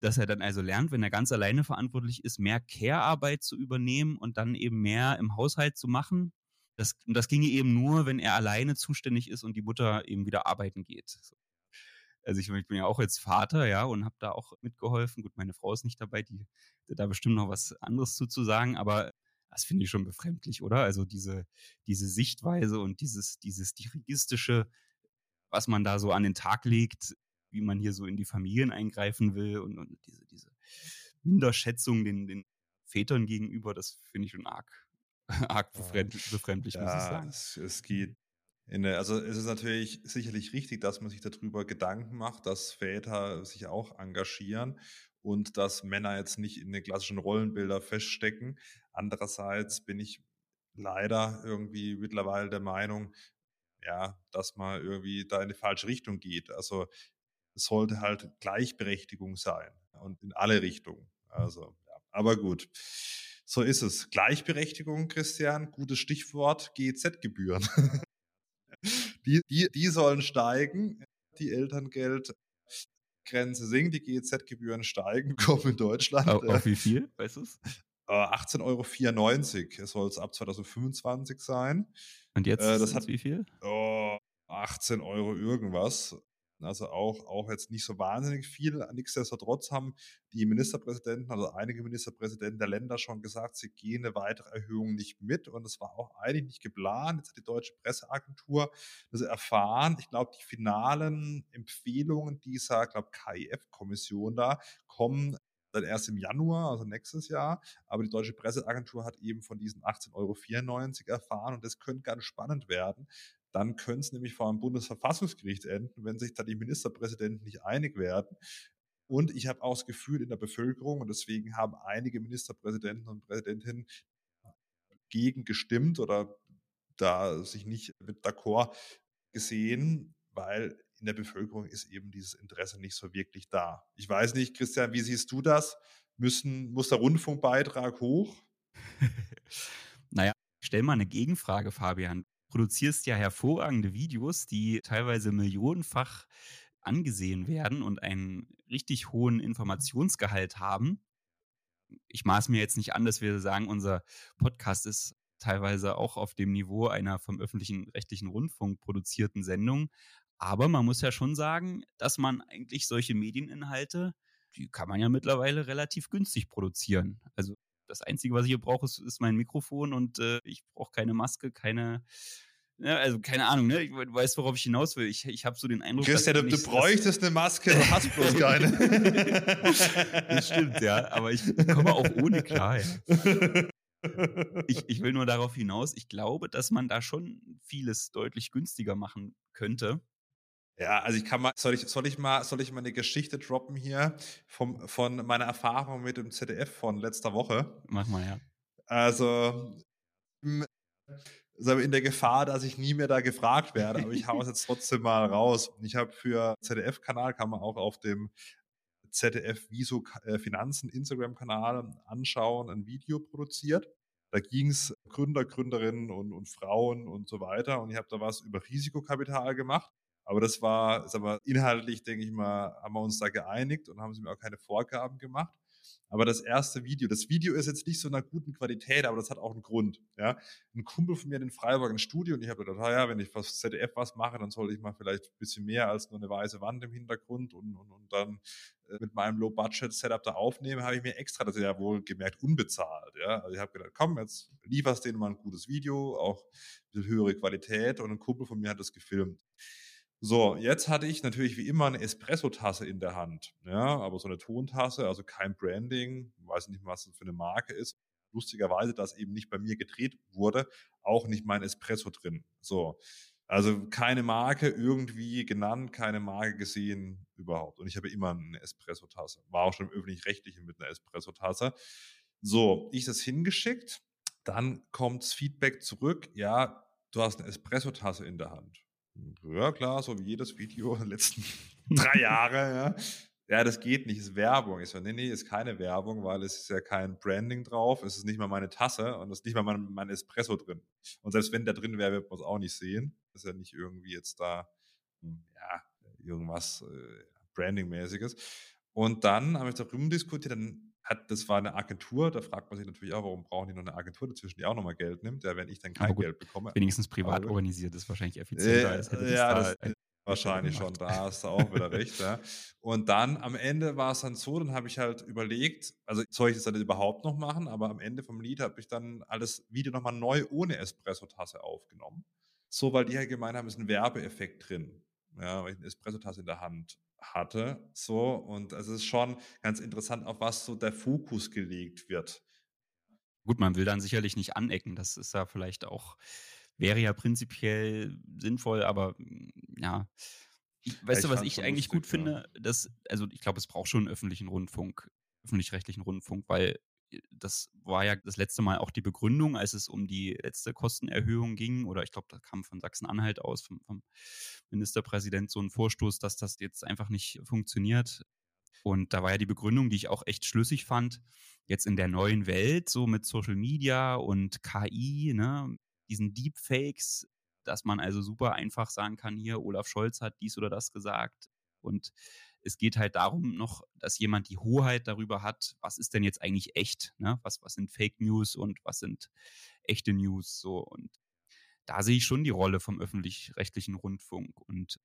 dass er dann also lernt, wenn er ganz alleine verantwortlich ist, mehr Care-Arbeit zu übernehmen und dann eben mehr im Haushalt zu machen. Das, und das ginge eben nur, wenn er alleine zuständig ist und die Mutter eben wieder arbeiten geht. Also ich, ich bin ja auch jetzt Vater, ja, und habe da auch mitgeholfen. Gut, meine Frau ist nicht dabei, die, die da bestimmt noch was anderes zu, zu sagen, aber das finde ich schon befremdlich, oder? Also diese, diese Sichtweise und dieses, dieses dirigistische, was man da so an den Tag legt, wie man hier so in die Familien eingreifen will und, und diese, diese Minderschätzung den, den Vätern gegenüber, das finde ich schon arg, arg befremdlich, befremdlich ja, muss ich sagen. Es, es geht der, also es ist natürlich sicherlich richtig, dass man sich darüber Gedanken macht, dass Väter sich auch engagieren und dass Männer jetzt nicht in den klassischen Rollenbilder feststecken. Andererseits bin ich leider irgendwie mittlerweile der Meinung, ja, dass man irgendwie da in die falsche Richtung geht. Also es sollte halt Gleichberechtigung sein und in alle Richtungen. Also, ja. aber gut. So ist es. Gleichberechtigung, Christian, gutes Stichwort, GEZ-Gebühren. die, die, die sollen steigen. Die Elterngeld Grenze sinkt, die GEZ-Gebühren steigen, kommen in Deutschland. Auf, auf wie viel, weißt du es? 18,94 Euro soll es ab 2025 sein. Und jetzt äh, das hat wie viel? Oh, 18 Euro irgendwas. also auch, auch jetzt nicht so wahnsinnig viel. Nichtsdestotrotz haben die Ministerpräsidenten, also einige Ministerpräsidenten der Länder schon gesagt, sie gehen eine weitere Erhöhung nicht mit. Und es war auch eigentlich nicht geplant. Jetzt hat die Deutsche Presseagentur das erfahren. Ich glaube, die finalen Empfehlungen dieser, glaube KIF-Kommission da kommen dann erst im Januar, also nächstes Jahr. Aber die Deutsche Presseagentur hat eben von diesen 18,94 Euro erfahren und das könnte ganz spannend werden. Dann könnte es nämlich vor einem Bundesverfassungsgericht enden, wenn sich da die Ministerpräsidenten nicht einig werden. Und ich habe auch das Gefühl in der Bevölkerung, und deswegen haben einige Ministerpräsidenten und Präsidentinnen gegen gestimmt oder da sich nicht mit d'accord gesehen, weil in der Bevölkerung ist eben dieses Interesse nicht so wirklich da. Ich weiß nicht, Christian, wie siehst du das? Müssen, muss der Rundfunkbeitrag hoch? naja, stell mal eine Gegenfrage, Fabian. Du produzierst ja hervorragende Videos, die teilweise millionenfach angesehen werden und einen richtig hohen Informationsgehalt haben. Ich maß mir jetzt nicht an, dass wir sagen, unser Podcast ist teilweise auch auf dem Niveau einer vom öffentlichen rechtlichen Rundfunk produzierten Sendung. Aber man muss ja schon sagen, dass man eigentlich solche Medieninhalte, die kann man ja mittlerweile relativ günstig produzieren. Also das Einzige, was ich hier brauche, ist, ist mein Mikrofon und äh, ich brauche keine Maske, keine, ja, also keine Ahnung, ne? Ich weiß, worauf ich hinaus will. Ich, ich habe so den Eindruck. Christian, du, du bräuchtest eine Maske, du hast bloß keine. das stimmt, ja. Aber ich komme auch ohne klar. Ja. Ich, ich will nur darauf hinaus, ich glaube, dass man da schon vieles deutlich günstiger machen könnte. Ja, also ich kann mal, soll ich, soll ich mal, soll ich mal eine Geschichte droppen hier vom, von meiner Erfahrung mit dem ZDF von letzter Woche? Mach mal, ja. Also, in der Gefahr, dass ich nie mehr da gefragt werde, aber ich hau es jetzt trotzdem mal raus. Ich habe für ZDF-Kanal, kann man auch auf dem ZDF Viso äh, Finanzen Instagram-Kanal anschauen, ein Video produziert. Da ging es Gründer, Gründerinnen und, und Frauen und so weiter. Und ich habe da was über Risikokapital gemacht. Aber das war, sag mal, inhaltlich, denke ich mal, haben wir uns da geeinigt und haben sie mir auch keine Vorgaben gemacht. Aber das erste Video, das Video ist jetzt nicht so einer guten Qualität, aber das hat auch einen Grund. Ja, ein Kumpel von mir in Freiburg ein Studio und ich habe gedacht, ah ja, wenn ich was ZDF was mache, dann sollte ich mal vielleicht ein bisschen mehr als nur eine weiße Wand im Hintergrund und, und, und dann äh, mit meinem Low-Budget-Setup da aufnehmen, habe ich mir extra, das ist ja wohl gemerkt, unbezahlt. Ja, also ich habe gedacht, komm, jetzt lieferst denen mal ein gutes Video, auch ein bisschen höhere Qualität und ein Kumpel von mir hat das gefilmt. So, jetzt hatte ich natürlich wie immer eine Espresso-Tasse in der Hand. Ja, aber so eine Tontasse, also kein Branding, weiß nicht, was das für eine Marke ist. Lustigerweise, dass eben nicht bei mir gedreht wurde, auch nicht mein Espresso drin. So. Also keine Marke irgendwie genannt, keine Marke gesehen überhaupt. Und ich habe immer eine Espresso-Tasse. War auch schon im öffentlich-rechtlichen mit einer Espresso-Tasse. So, ich das hingeschickt. Dann kommt's Feedback zurück. Ja, du hast eine Espresso-Tasse in der Hand. Ja, klar, so wie jedes Video der letzten drei Jahre, ja. Ja, das geht nicht, ist Werbung. Ich so, nee, nee, ist keine Werbung, weil es ist ja kein Branding drauf, es ist nicht mal meine Tasse und es ist nicht mal mein, mein Espresso drin. Und selbst wenn der drin wäre, wird man es auch nicht sehen. Das ist ja nicht irgendwie jetzt da, hm, ja, irgendwas äh, Branding-mäßiges. Und dann habe ich darüber diskutiert, dann hat, das war eine Agentur, da fragt man sich natürlich auch, warum brauchen die noch eine Agentur dazwischen, die auch nochmal Geld nimmt, ja, wenn ich dann kein gut, Geld bekomme. Wenigstens privat aber, organisiert ist wahrscheinlich effizienter, äh, als hätte ja, das, da wahrscheinlich schon, da hast du auch wieder recht. Ja. Und dann am Ende war es dann so, dann habe ich halt überlegt, also soll ich das dann überhaupt noch machen, aber am Ende vom Lied habe ich dann alles Video nochmal neu ohne Espresso-Tasse aufgenommen. So, weil die halt gemeint haben, ist ein Werbeeffekt drin. Ja, weil ich eine Espresso-Tasse in der Hand hatte. So, und es ist schon ganz interessant, auf was so der Fokus gelegt wird. Gut, man will dann sicherlich nicht anecken. Das ist ja vielleicht auch, wäre ja prinzipiell sinnvoll, aber mm, ja. Ich, weißt ich du, was ich eigentlich lustig, gut ja. finde? Dass, also ich glaube, es braucht schon einen öffentlichen Rundfunk, öffentlich-rechtlichen Rundfunk, weil das war ja das letzte Mal auch die Begründung, als es um die letzte Kostenerhöhung ging, oder ich glaube, da kam von Sachsen-Anhalt aus, vom, vom, Ministerpräsident so ein Vorstoß, dass das jetzt einfach nicht funktioniert. Und da war ja die Begründung, die ich auch echt schlüssig fand, jetzt in der neuen Welt, so mit Social Media und KI, ne, diesen Deepfakes, dass man also super einfach sagen kann, hier, Olaf Scholz hat dies oder das gesagt. Und es geht halt darum noch, dass jemand die Hoheit darüber hat, was ist denn jetzt eigentlich echt, ne? Was, was sind Fake News und was sind echte News so. Und da sehe ich schon die Rolle vom öffentlich-rechtlichen Rundfunk. Und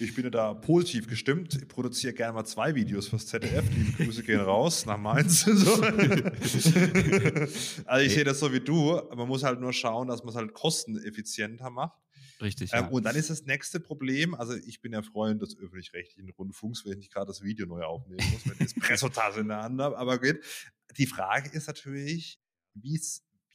Ich bin ja da positiv gestimmt. Ich produziere gerne mal zwei Videos fürs ZDF. Liebe Grüße gehen raus nach Mainz. also ich sehe das so wie du. Man muss halt nur schauen, dass man es halt kosteneffizienter macht. Richtig. Ähm, ja. und dann ist das nächste Problem, also ich bin ja Freund des öffentlich-rechtlichen Rundfunks, wenn ich nicht gerade das Video neu aufnehmen muss, wenn ich Espresso-Tasse in der Hand habe, aber geht. Die Frage ist natürlich, wie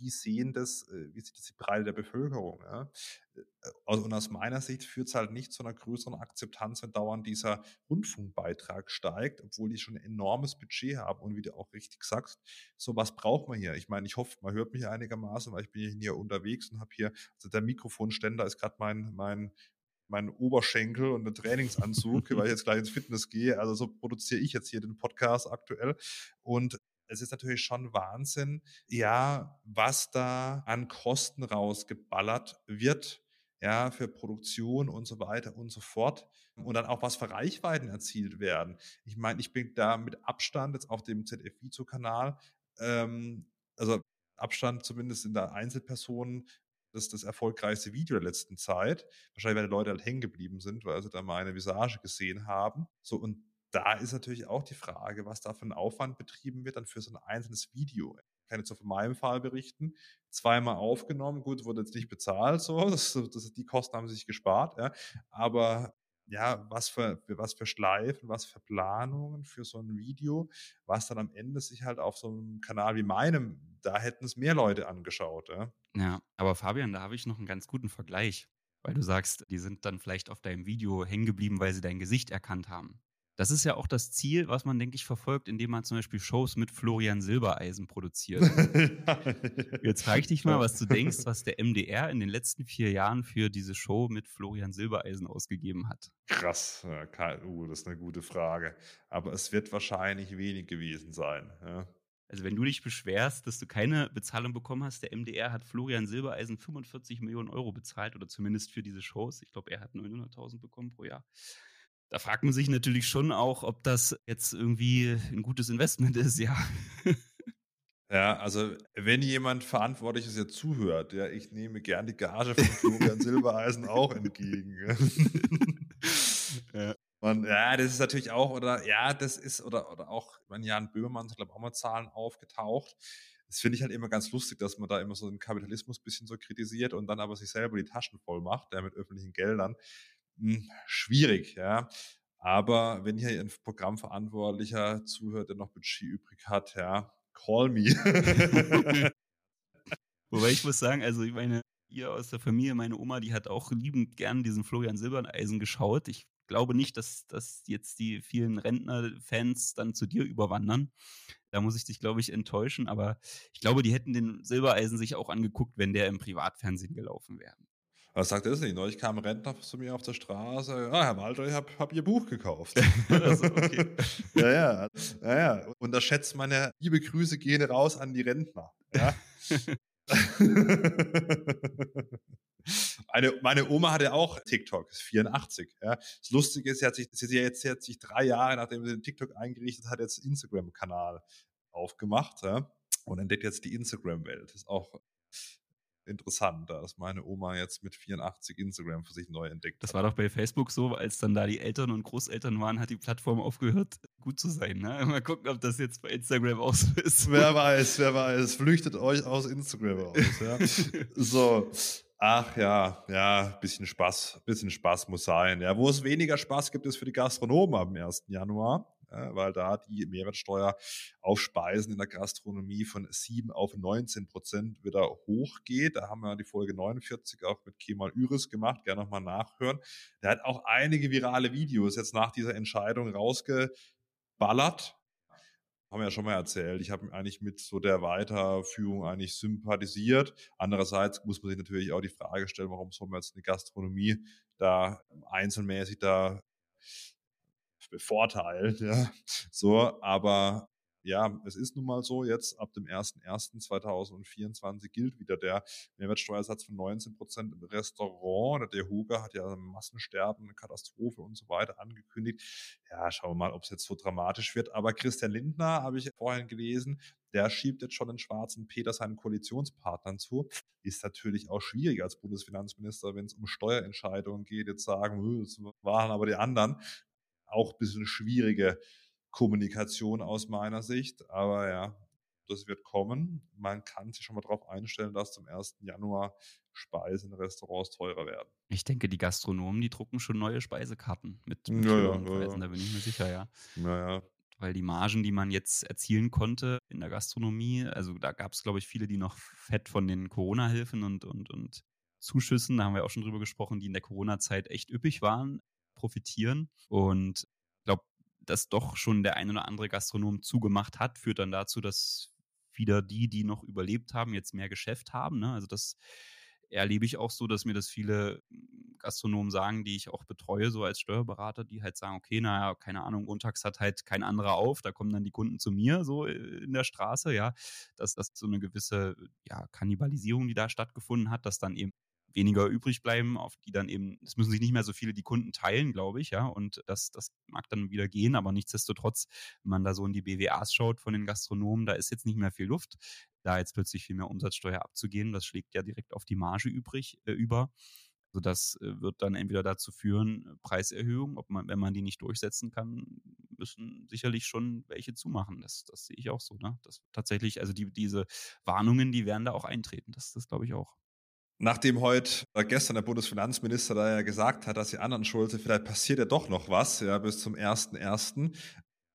wie sehen das, äh, wie sieht das die Breite der Bevölkerung? Ja? Äh, und aus meiner Sicht führt es halt nicht zu einer größeren Akzeptanz, wenn dauernd dieser Rundfunkbeitrag steigt, obwohl die schon ein enormes Budget haben. Und wie du auch richtig sagst, so was braucht man hier. Ich meine, ich hoffe, man hört mich einigermaßen, weil ich bin hier unterwegs und habe hier, also der Mikrofonständer ist gerade mein, mein, mein Oberschenkel und ein Trainingsanzug, weil ich jetzt gleich ins Fitness gehe. Also so produziere ich jetzt hier den Podcast aktuell. Und es ist natürlich schon Wahnsinn, ja, was da an Kosten rausgeballert wird, ja, für Produktion und so weiter und so fort. Und dann auch was für Reichweiten erzielt werden. Ich meine, ich bin da mit Abstand jetzt auf dem ZF-Vizo-Kanal, ähm, also Abstand zumindest in der Einzelpersonen, das ist das erfolgreichste Video der letzten Zeit. Wahrscheinlich, weil die Leute halt hängen geblieben sind, weil sie da meine Visage gesehen haben. So, und da ist natürlich auch die Frage, was da für ein Aufwand betrieben wird, dann für so ein einzelnes Video. Ich kann jetzt so von meinem Fall berichten, zweimal aufgenommen, gut, wurde jetzt nicht bezahlt, so, das, das, die Kosten haben sich gespart, ja, aber ja, was für, was für Schleifen, was für Planungen für so ein Video, was dann am Ende sich halt auf so einem Kanal wie meinem, da hätten es mehr Leute angeschaut. Ja, ja aber Fabian, da habe ich noch einen ganz guten Vergleich, weil du sagst, die sind dann vielleicht auf deinem Video hängen geblieben, weil sie dein Gesicht erkannt haben. Das ist ja auch das Ziel, was man, denke ich, verfolgt, indem man zum Beispiel Shows mit Florian Silbereisen produziert. Jetzt frage ich dich mal, was du denkst, was der MDR in den letzten vier Jahren für diese Show mit Florian Silbereisen ausgegeben hat. Krass, uh, das ist eine gute Frage. Aber es wird wahrscheinlich wenig gewesen sein. Ja. Also wenn du dich beschwerst, dass du keine Bezahlung bekommen hast, der MDR hat Florian Silbereisen 45 Millionen Euro bezahlt oder zumindest für diese Shows. Ich glaube, er hat 900.000 bekommen pro Jahr. Da fragt man sich natürlich schon auch, ob das jetzt irgendwie ein gutes Investment ist, ja. Ja, also wenn jemand Verantwortliches jetzt zuhört, ja, ich nehme gern die Gage von Florian Silbereisen auch entgegen. ja. Und ja, das ist natürlich auch, oder ja, das ist, oder, oder auch, ich meine, Jan Böhmermann hat, glaube ich, auch mal Zahlen aufgetaucht. Das finde ich halt immer ganz lustig, dass man da immer so den Kapitalismus ein bisschen so kritisiert und dann aber sich selber die Taschen voll macht, ja, mit öffentlichen Geldern hm, schwierig, ja. Aber wenn hier ein Programmverantwortlicher zuhört, der noch Budget übrig hat, ja, call me. Wobei ich muss sagen, also ich meine, ihr aus der Familie, meine Oma, die hat auch liebend gern diesen Florian Silberneisen geschaut. Ich glaube nicht, dass, dass jetzt die vielen Rentner-Fans dann zu dir überwandern. Da muss ich dich, glaube ich, enttäuschen. Aber ich glaube, die hätten den Silbereisen sich auch angeguckt, wenn der im Privatfernsehen gelaufen wäre. Was sagt er das nicht? Neulich kam ein Rentner zu mir auf der Straße. Ah, Herr Walter, ich habe hab Ihr Buch gekauft. also, okay. ja, ja, ja, ja. Unterschätzt meine liebe Grüße gehen raus an die Rentner. Ja. Eine, meine Oma hatte auch TikTok, ist 84. Ja. Das Lustige ist, sie hat sich, sie hat jetzt sie hat sich drei Jahre, nachdem sie den TikTok eingerichtet hat, jetzt Instagram-Kanal aufgemacht ja, und entdeckt jetzt die Instagram-Welt. Ist auch interessant, dass meine Oma jetzt mit 84 Instagram für sich neu entdeckt Das war doch bei Facebook so, als dann da die Eltern und Großeltern waren, hat die Plattform aufgehört, gut zu sein. Ne? Mal gucken, ob das jetzt bei Instagram auch so ist. Wer weiß, wer weiß. Flüchtet euch aus Instagram raus. Ja? so. Ach ja, ja, bisschen Spaß, bisschen Spaß muss sein. Ja, wo es weniger Spaß gibt, ist für die Gastronomen am 1. Januar weil da die Mehrwertsteuer auf Speisen in der Gastronomie von 7 auf 19 Prozent wieder hochgeht. Da haben wir die Folge 49 auch mit Kemal Üris gemacht, gerne nochmal nachhören. Der hat auch einige virale Videos jetzt nach dieser Entscheidung rausgeballert, haben wir ja schon mal erzählt. Ich habe eigentlich mit so der Weiterführung eigentlich sympathisiert. Andererseits muss man sich natürlich auch die Frage stellen, warum soll man jetzt eine Gastronomie da einzelmäßig da bevorteilt, ja. So, aber ja, es ist nun mal so, jetzt ab dem 01.01.2024 gilt wieder der Mehrwertsteuersatz von 19 Prozent im Restaurant. Der Huger hat ja Massensterben, eine Katastrophe und so weiter angekündigt. Ja, schauen wir mal, ob es jetzt so dramatisch wird. Aber Christian Lindner, habe ich vorhin gelesen, der schiebt jetzt schon den schwarzen Peter seinen Koalitionspartnern zu. Ist natürlich auch schwierig als Bundesfinanzminister, wenn es um Steuerentscheidungen geht, jetzt sagen, das waren aber die anderen. Auch ein bisschen schwierige Kommunikation aus meiner Sicht. Aber ja, das wird kommen. Man kann sich schon mal darauf einstellen, dass zum 1. Januar Speisen in Restaurants teurer werden. Ich denke, die Gastronomen, die drucken schon neue Speisekarten mit, mit ja, ja, ja, da bin ich mir sicher, ja. Naja. Weil die Margen, die man jetzt erzielen konnte in der Gastronomie, also da gab es, glaube ich, viele, die noch fett von den Corona-Hilfen und, und, und Zuschüssen, da haben wir auch schon drüber gesprochen, die in der Corona-Zeit echt üppig waren, profitieren. Und ich glaube, dass doch schon der ein oder andere Gastronom zugemacht hat, führt dann dazu, dass wieder die, die noch überlebt haben, jetzt mehr Geschäft haben. Ne? Also das erlebe ich auch so, dass mir das viele Gastronomen sagen, die ich auch betreue, so als Steuerberater, die halt sagen, okay, naja, keine Ahnung, montags hat halt kein anderer auf, da kommen dann die Kunden zu mir so äh, in der Straße, ja, dass das so eine gewisse ja, Kannibalisierung, die da stattgefunden hat, dass dann eben weniger übrig bleiben, auf die dann eben, es müssen sich nicht mehr so viele die Kunden teilen, glaube ich, ja, und das, das mag dann wieder gehen, aber nichtsdestotrotz, wenn man da so in die BWAs schaut von den Gastronomen, da ist jetzt nicht mehr viel Luft, da jetzt plötzlich viel mehr Umsatzsteuer abzugehen, das schlägt ja direkt auf die Marge übrig, äh, über. Also das äh, wird dann entweder dazu führen, äh, Preiserhöhungen, ob man, wenn man die nicht durchsetzen kann, müssen sicherlich schon welche zumachen. Das, das sehe ich auch so. Ne? Das tatsächlich, also die, diese Warnungen, die werden da auch eintreten. Das, das glaube ich auch. Nachdem heute oder gestern der Bundesfinanzminister da ja gesagt hat, dass die anderen Schulte, vielleicht passiert ja doch noch was, ja, bis zum 1.1.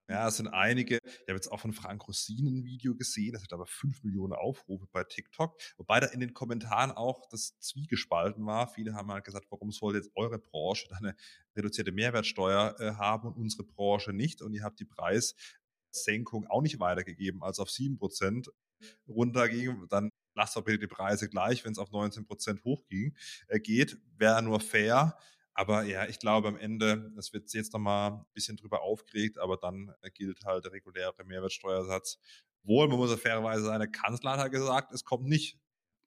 Ja, es sind einige, ich habe jetzt auch von Frank Rossin ein Video gesehen, das hat aber fünf Millionen Aufrufe bei TikTok, wobei da in den Kommentaren auch das Zwiegespalten war. Viele haben halt gesagt, warum soll jetzt eure Branche da eine reduzierte Mehrwertsteuer äh, haben und unsere Branche nicht? Und ihr habt die Preissenkung auch nicht weitergegeben, als auf sieben Prozent runterging. Dann lasst doch bitte die Preise gleich, wenn es auf 19 Prozent hochging, äh, geht, wäre nur fair. Aber ja, ich glaube am Ende, es wird jetzt nochmal ein bisschen drüber aufgeregt, aber dann äh, gilt halt der reguläre Mehrwertsteuersatz. Wohl, man muss ja fairerweise sagen, der Kanzler hat gesagt, es kommt nicht.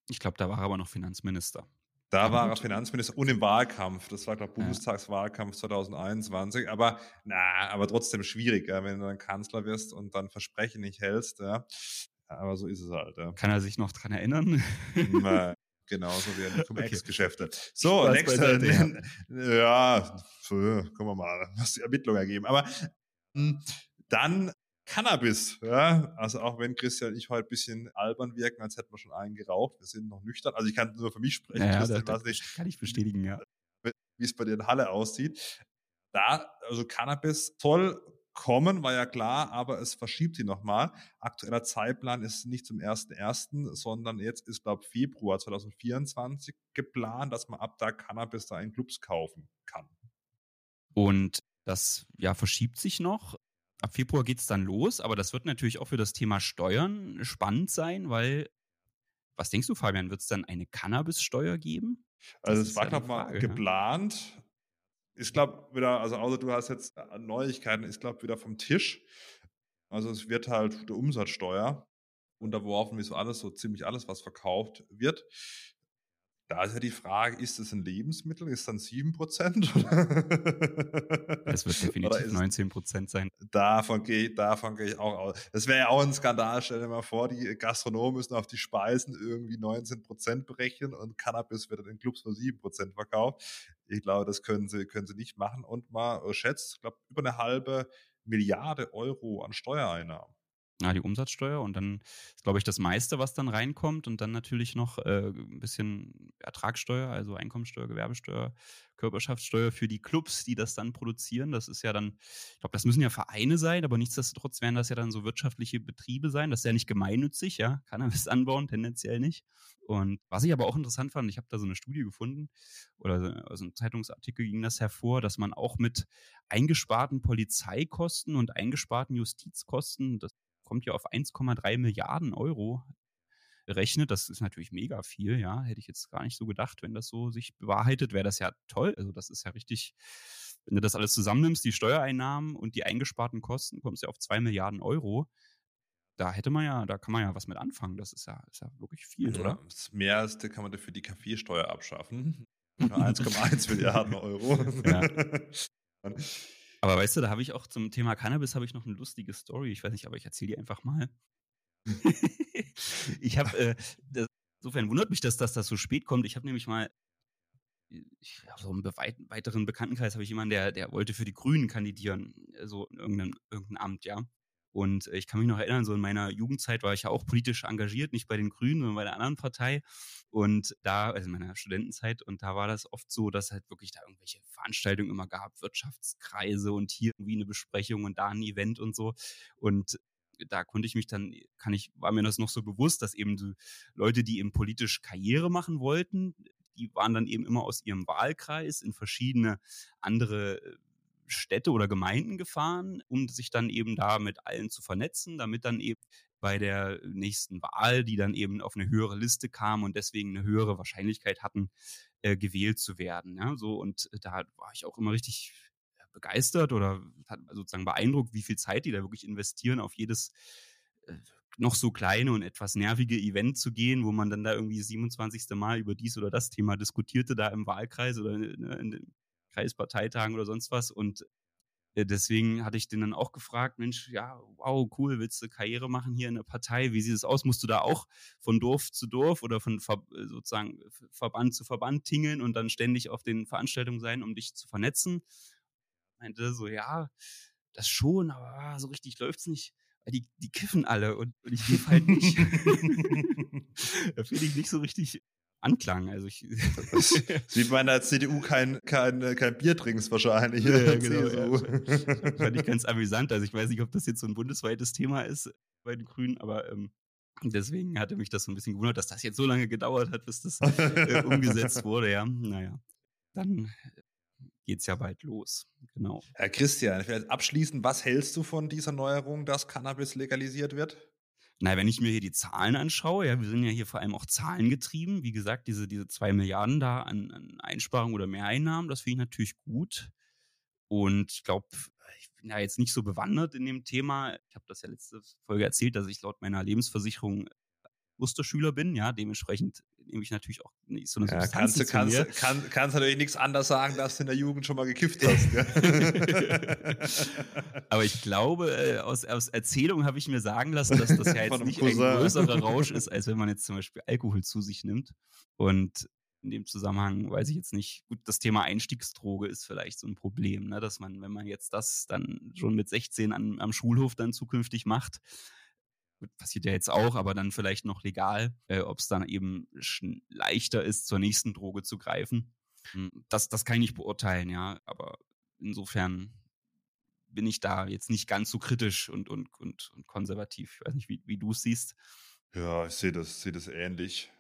Ich glaube, da war er aber noch Finanzminister. Da ja, war er Finanzminister und im Wahlkampf. Das war, glaube ich, Bundestagswahlkampf 2021. Aber na, aber trotzdem schwierig, ja, wenn du dann Kanzler wirst und dann Versprechen nicht hältst. Ja. Aber so ist es halt. Ja. Kann er sich noch dran erinnern? Na, genauso wie in Cum-Ex-Geschäfte. So, Spaß nächste. Ja, gucken wir mal, was die Ermittlungen ergeben. Aber hm, dann Cannabis. Ja, also auch wenn Christian und ich heute ein bisschen albern wirken, als hätten wir schon einen geraucht. Wir sind noch nüchtern. Also ich kann nur für mich sprechen. Ja, Christian, das, das nicht, kann ich bestätigen, ja. Wie es bei dir in Halle aussieht. Da, also Cannabis soll kommen, war ja klar, aber es verschiebt sie nochmal. Aktueller Zeitplan ist nicht zum 1.1., sondern jetzt ist, glaube ich, Februar 2024 geplant, dass man ab da Cannabis da in Clubs kaufen kann. Und das ja verschiebt sich noch. Ab Februar geht es dann los, aber das wird natürlich auch für das Thema Steuern spannend sein, weil was denkst du, Fabian, wird es dann eine Cannabis-Steuer geben? Das also es war, glaube ich, mal geplant ich glaube wieder, also außer du hast jetzt äh, Neuigkeiten, ich glaube wieder vom Tisch. Also es wird halt der Umsatzsteuer unterworfen, wie so alles, so ziemlich alles, was verkauft wird. Da ist ja die Frage, ist es ein Lebensmittel? Ist dann 7%? es wird definitiv 19% sein. Davon gehe, davon gehe ich auch aus. Das wäre ja auch ein Skandal. Stell dir mal vor, die Gastronomen müssen auf die Speisen irgendwie 19% berechnen und Cannabis wird in Clubs für 7% verkauft. Ich glaube, das können sie, können sie nicht machen. Und mal schätzt, ich glaube, über eine halbe Milliarde Euro an Steuereinnahmen. Ja, die Umsatzsteuer und dann ist, glaube ich, das meiste, was dann reinkommt und dann natürlich noch äh, ein bisschen Ertragssteuer, also Einkommensteuer, Gewerbesteuer, Körperschaftssteuer für die Clubs, die das dann produzieren. Das ist ja dann, ich glaube, das müssen ja Vereine sein, aber nichtsdestotrotz werden das ja dann so wirtschaftliche Betriebe sein. Das ist ja nicht gemeinnützig, ja, Cannabis anbauen, tendenziell nicht. Und was ich aber auch interessant fand, ich habe da so eine Studie gefunden oder also ein Zeitungsartikel ging das hervor, dass man auch mit eingesparten Polizeikosten und eingesparten Justizkosten, das kommt ja auf 1,3 Milliarden Euro rechnet. Das ist natürlich mega viel, ja. Hätte ich jetzt gar nicht so gedacht, wenn das so sich bewahrheitet, wäre das ja toll. Also das ist ja richtig, wenn du das alles zusammennimmst, die Steuereinnahmen und die eingesparten Kosten, kommst du ja auf 2 Milliarden Euro. da hätte man ja, da kann man ja was mit anfangen. Das ist ja, ist ja wirklich viel, ja, oder? Mehr als da kann man dafür die Kaffeesteuer abschaffen. 1,1 Milliarden Euro. Ja. Aber weißt du, da habe ich auch zum Thema Cannabis habe ich noch eine lustige Story. Ich weiß nicht, aber ich erzähle die einfach mal. ich habe, äh, insofern wundert mich, dass, dass das so spät kommt. Ich habe nämlich mal, ich, so im weiteren Bekanntenkreis habe ich jemanden, der, der wollte für die Grünen kandidieren, so in irgendein, irgendein Amt, ja. Und ich kann mich noch erinnern, so in meiner Jugendzeit war ich ja auch politisch engagiert, nicht bei den Grünen, sondern bei der anderen Partei. Und da, also in meiner Studentenzeit, und da war das oft so, dass halt wirklich da irgendwelche Veranstaltungen immer gab, Wirtschaftskreise und hier irgendwie eine Besprechung und da ein Event und so. Und da konnte ich mich dann, kann ich, war mir das noch so bewusst, dass eben so Leute, die eben politisch Karriere machen wollten, die waren dann eben immer aus ihrem Wahlkreis in verschiedene andere äh, Städte oder Gemeinden gefahren, um sich dann eben da mit allen zu vernetzen, damit dann eben bei der nächsten Wahl, die dann eben auf eine höhere Liste kam und deswegen eine höhere Wahrscheinlichkeit hatten, äh, gewählt zu werden. Ja, so und da war ich auch immer richtig begeistert oder hat sozusagen beeindruckt, wie viel Zeit die da wirklich investieren, auf jedes äh, noch so kleine und etwas nervige Event zu gehen, wo man dann da irgendwie 27. Mal über dies oder das Thema diskutierte, da im Wahlkreis oder in den Kreisparteitagen oder sonst was. Und äh, deswegen hatte ich den dann auch gefragt, Mensch, ja, wow, cool, willst du Karriere machen hier in der Partei? Wie sieht es aus? Musst du da auch von Dorf zu Dorf oder von Ver äh, sozusagen Verband zu Verband tingeln und dann ständig auf den Veranstaltungen sein, um dich zu vernetzen? Meinte so, ja, das schon, aber so richtig läuft es nicht die, die kiffen alle und, und ich kiff halt nicht. da finde ich nicht so richtig Anklang. Also ich man in der CDU kein, kein, kein Bier trinkst wahrscheinlich. Ja, genau, ja. Fand ich ganz amüsant. Also ich weiß nicht, ob das jetzt so ein bundesweites Thema ist bei den Grünen, aber ähm, deswegen hatte mich das so ein bisschen gewundert, dass das jetzt so lange gedauert hat, bis das äh, umgesetzt wurde. Ja, naja. Dann geht es ja bald los. Genau. Herr Christian, vielleicht abschließend, was hältst du von dieser Neuerung, dass Cannabis legalisiert wird? Na, wenn ich mir hier die Zahlen anschaue, ja, wir sind ja hier vor allem auch zahlengetrieben. Wie gesagt, diese, diese zwei Milliarden da an, an Einsparungen oder Mehreinnahmen, das finde ich natürlich gut. Und ich glaube, ich bin ja jetzt nicht so bewandert in dem Thema. Ich habe das ja letzte Folge erzählt, dass ich laut meiner Lebensversicherung Musterschüler bin, ja, dementsprechend nehme ich natürlich auch nicht so eine ja, Substanz kannst, kannst, mir. Kann, kannst natürlich nichts anderes sagen, dass du in der Jugend schon mal gekifft hast. Aber ich glaube, äh, aus, aus Erzählung habe ich mir sagen lassen, dass das ja jetzt nicht Cousin. ein größerer Rausch ist, als wenn man jetzt zum Beispiel Alkohol zu sich nimmt. Und in dem Zusammenhang weiß ich jetzt nicht. Gut, das Thema Einstiegsdroge ist vielleicht so ein Problem, ne? dass man, wenn man jetzt das dann schon mit 16 an, am Schulhof dann zukünftig macht, passiert ja jetzt auch, aber dann vielleicht noch legal, äh, ob es dann eben leichter ist, zur nächsten Droge zu greifen. Hm, das, das kann ich nicht beurteilen, ja. Aber insofern bin ich da jetzt nicht ganz so kritisch und, und, und, und konservativ. Ich weiß nicht, wie, wie du es siehst. Ja, ich sehe das, sehe das ähnlich.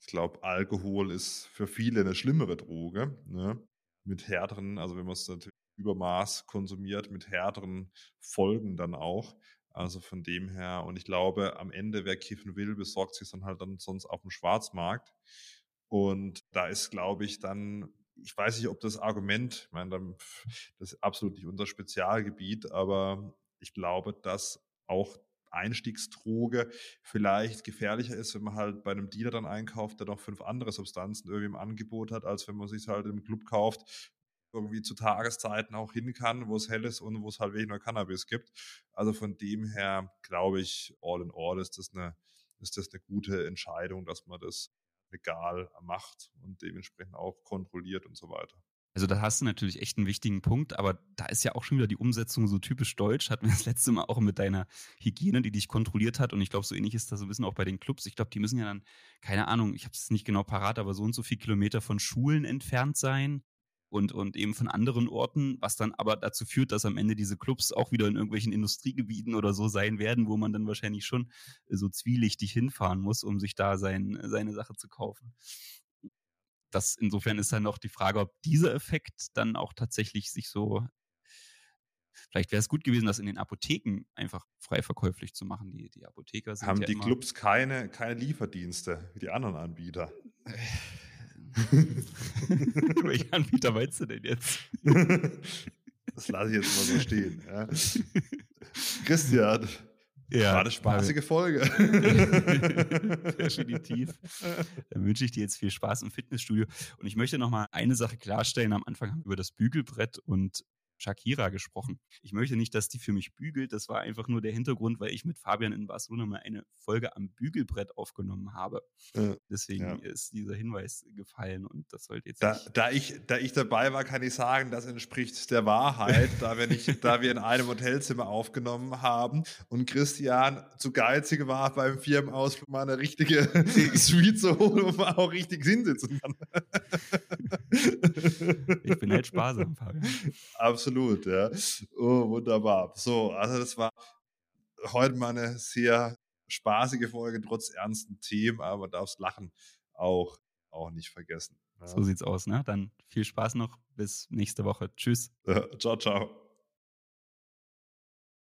Ich glaube, Alkohol ist für viele eine schlimmere Droge. Ne? Mit härteren, also wenn man es natürlich Übermaß konsumiert, mit härteren Folgen dann auch. Also von dem her, und ich glaube, am Ende, wer kiffen will, besorgt sich dann halt dann sonst auf dem Schwarzmarkt. Und da ist, glaube ich, dann, ich weiß nicht, ob das Argument, ich meine, das ist absolut nicht unser Spezialgebiet, aber ich glaube, dass auch Einstiegsdroge vielleicht gefährlicher ist, wenn man halt bei einem Dealer dann einkauft, der noch fünf andere Substanzen irgendwie im Angebot hat, als wenn man sich halt im Club kauft, irgendwie zu Tageszeiten auch hin kann, wo es hell ist und wo es halt weniger Cannabis gibt. Also von dem her glaube ich, all in all ist das eine, ist das eine gute Entscheidung, dass man das legal macht und dementsprechend auch kontrolliert und so weiter. Also da hast du natürlich echt einen wichtigen Punkt, aber da ist ja auch schon wieder die Umsetzung so typisch deutsch. Hatten wir das letzte Mal auch mit deiner Hygiene, die dich kontrolliert hat. Und ich glaube, so ähnlich ist das so ein bisschen auch bei den Clubs. Ich glaube, die müssen ja dann, keine Ahnung, ich habe es nicht genau parat, aber so und so viele Kilometer von Schulen entfernt sein und, und eben von anderen Orten, was dann aber dazu führt, dass am Ende diese Clubs auch wieder in irgendwelchen Industriegebieten oder so sein werden, wo man dann wahrscheinlich schon so zwielichtig hinfahren muss, um sich da sein, seine Sache zu kaufen. Das insofern ist dann auch die Frage, ob dieser Effekt dann auch tatsächlich sich so Vielleicht wäre es gut gewesen, das in den Apotheken einfach frei verkäuflich zu machen. Die, die Apotheker sind Haben ja die Clubs keine, keine Lieferdienste wie die anderen Anbieter? Welchen Anbieter meinst du denn jetzt? Das lasse ich jetzt mal so stehen. Ja. Christian, Ja, war eine spaßige Folge. Definitiv. Dann wünsche ich dir jetzt viel Spaß im Fitnessstudio. Und ich möchte noch mal eine Sache klarstellen. Am Anfang haben wir über das Bügelbrett und Shakira gesprochen. Ich möchte nicht, dass die für mich bügelt. Das war einfach nur der Hintergrund, weil ich mit Fabian in Barcelona mal eine Folge am Bügelbrett aufgenommen habe. Ja, Deswegen ja. ist dieser Hinweis gefallen und das sollte jetzt. Da, da, ich, da ich dabei war, kann ich sagen, das entspricht der Wahrheit, da wir, nicht, da wir in einem Hotelzimmer aufgenommen haben und Christian zu geizig war, beim Firmenausflug mal eine richtige Suite zu holen, wo man auch richtig hinsitzen kann. ich bin halt sparsam, Fabian. Absolut ja. Oh, wunderbar. So, also das war heute mal eine sehr spaßige Folge, trotz ernsten Themen, aber darfst Lachen auch, auch nicht vergessen. Ja. So sieht's aus, ne? Dann viel Spaß noch. Bis nächste Woche. Tschüss. ciao, ciao.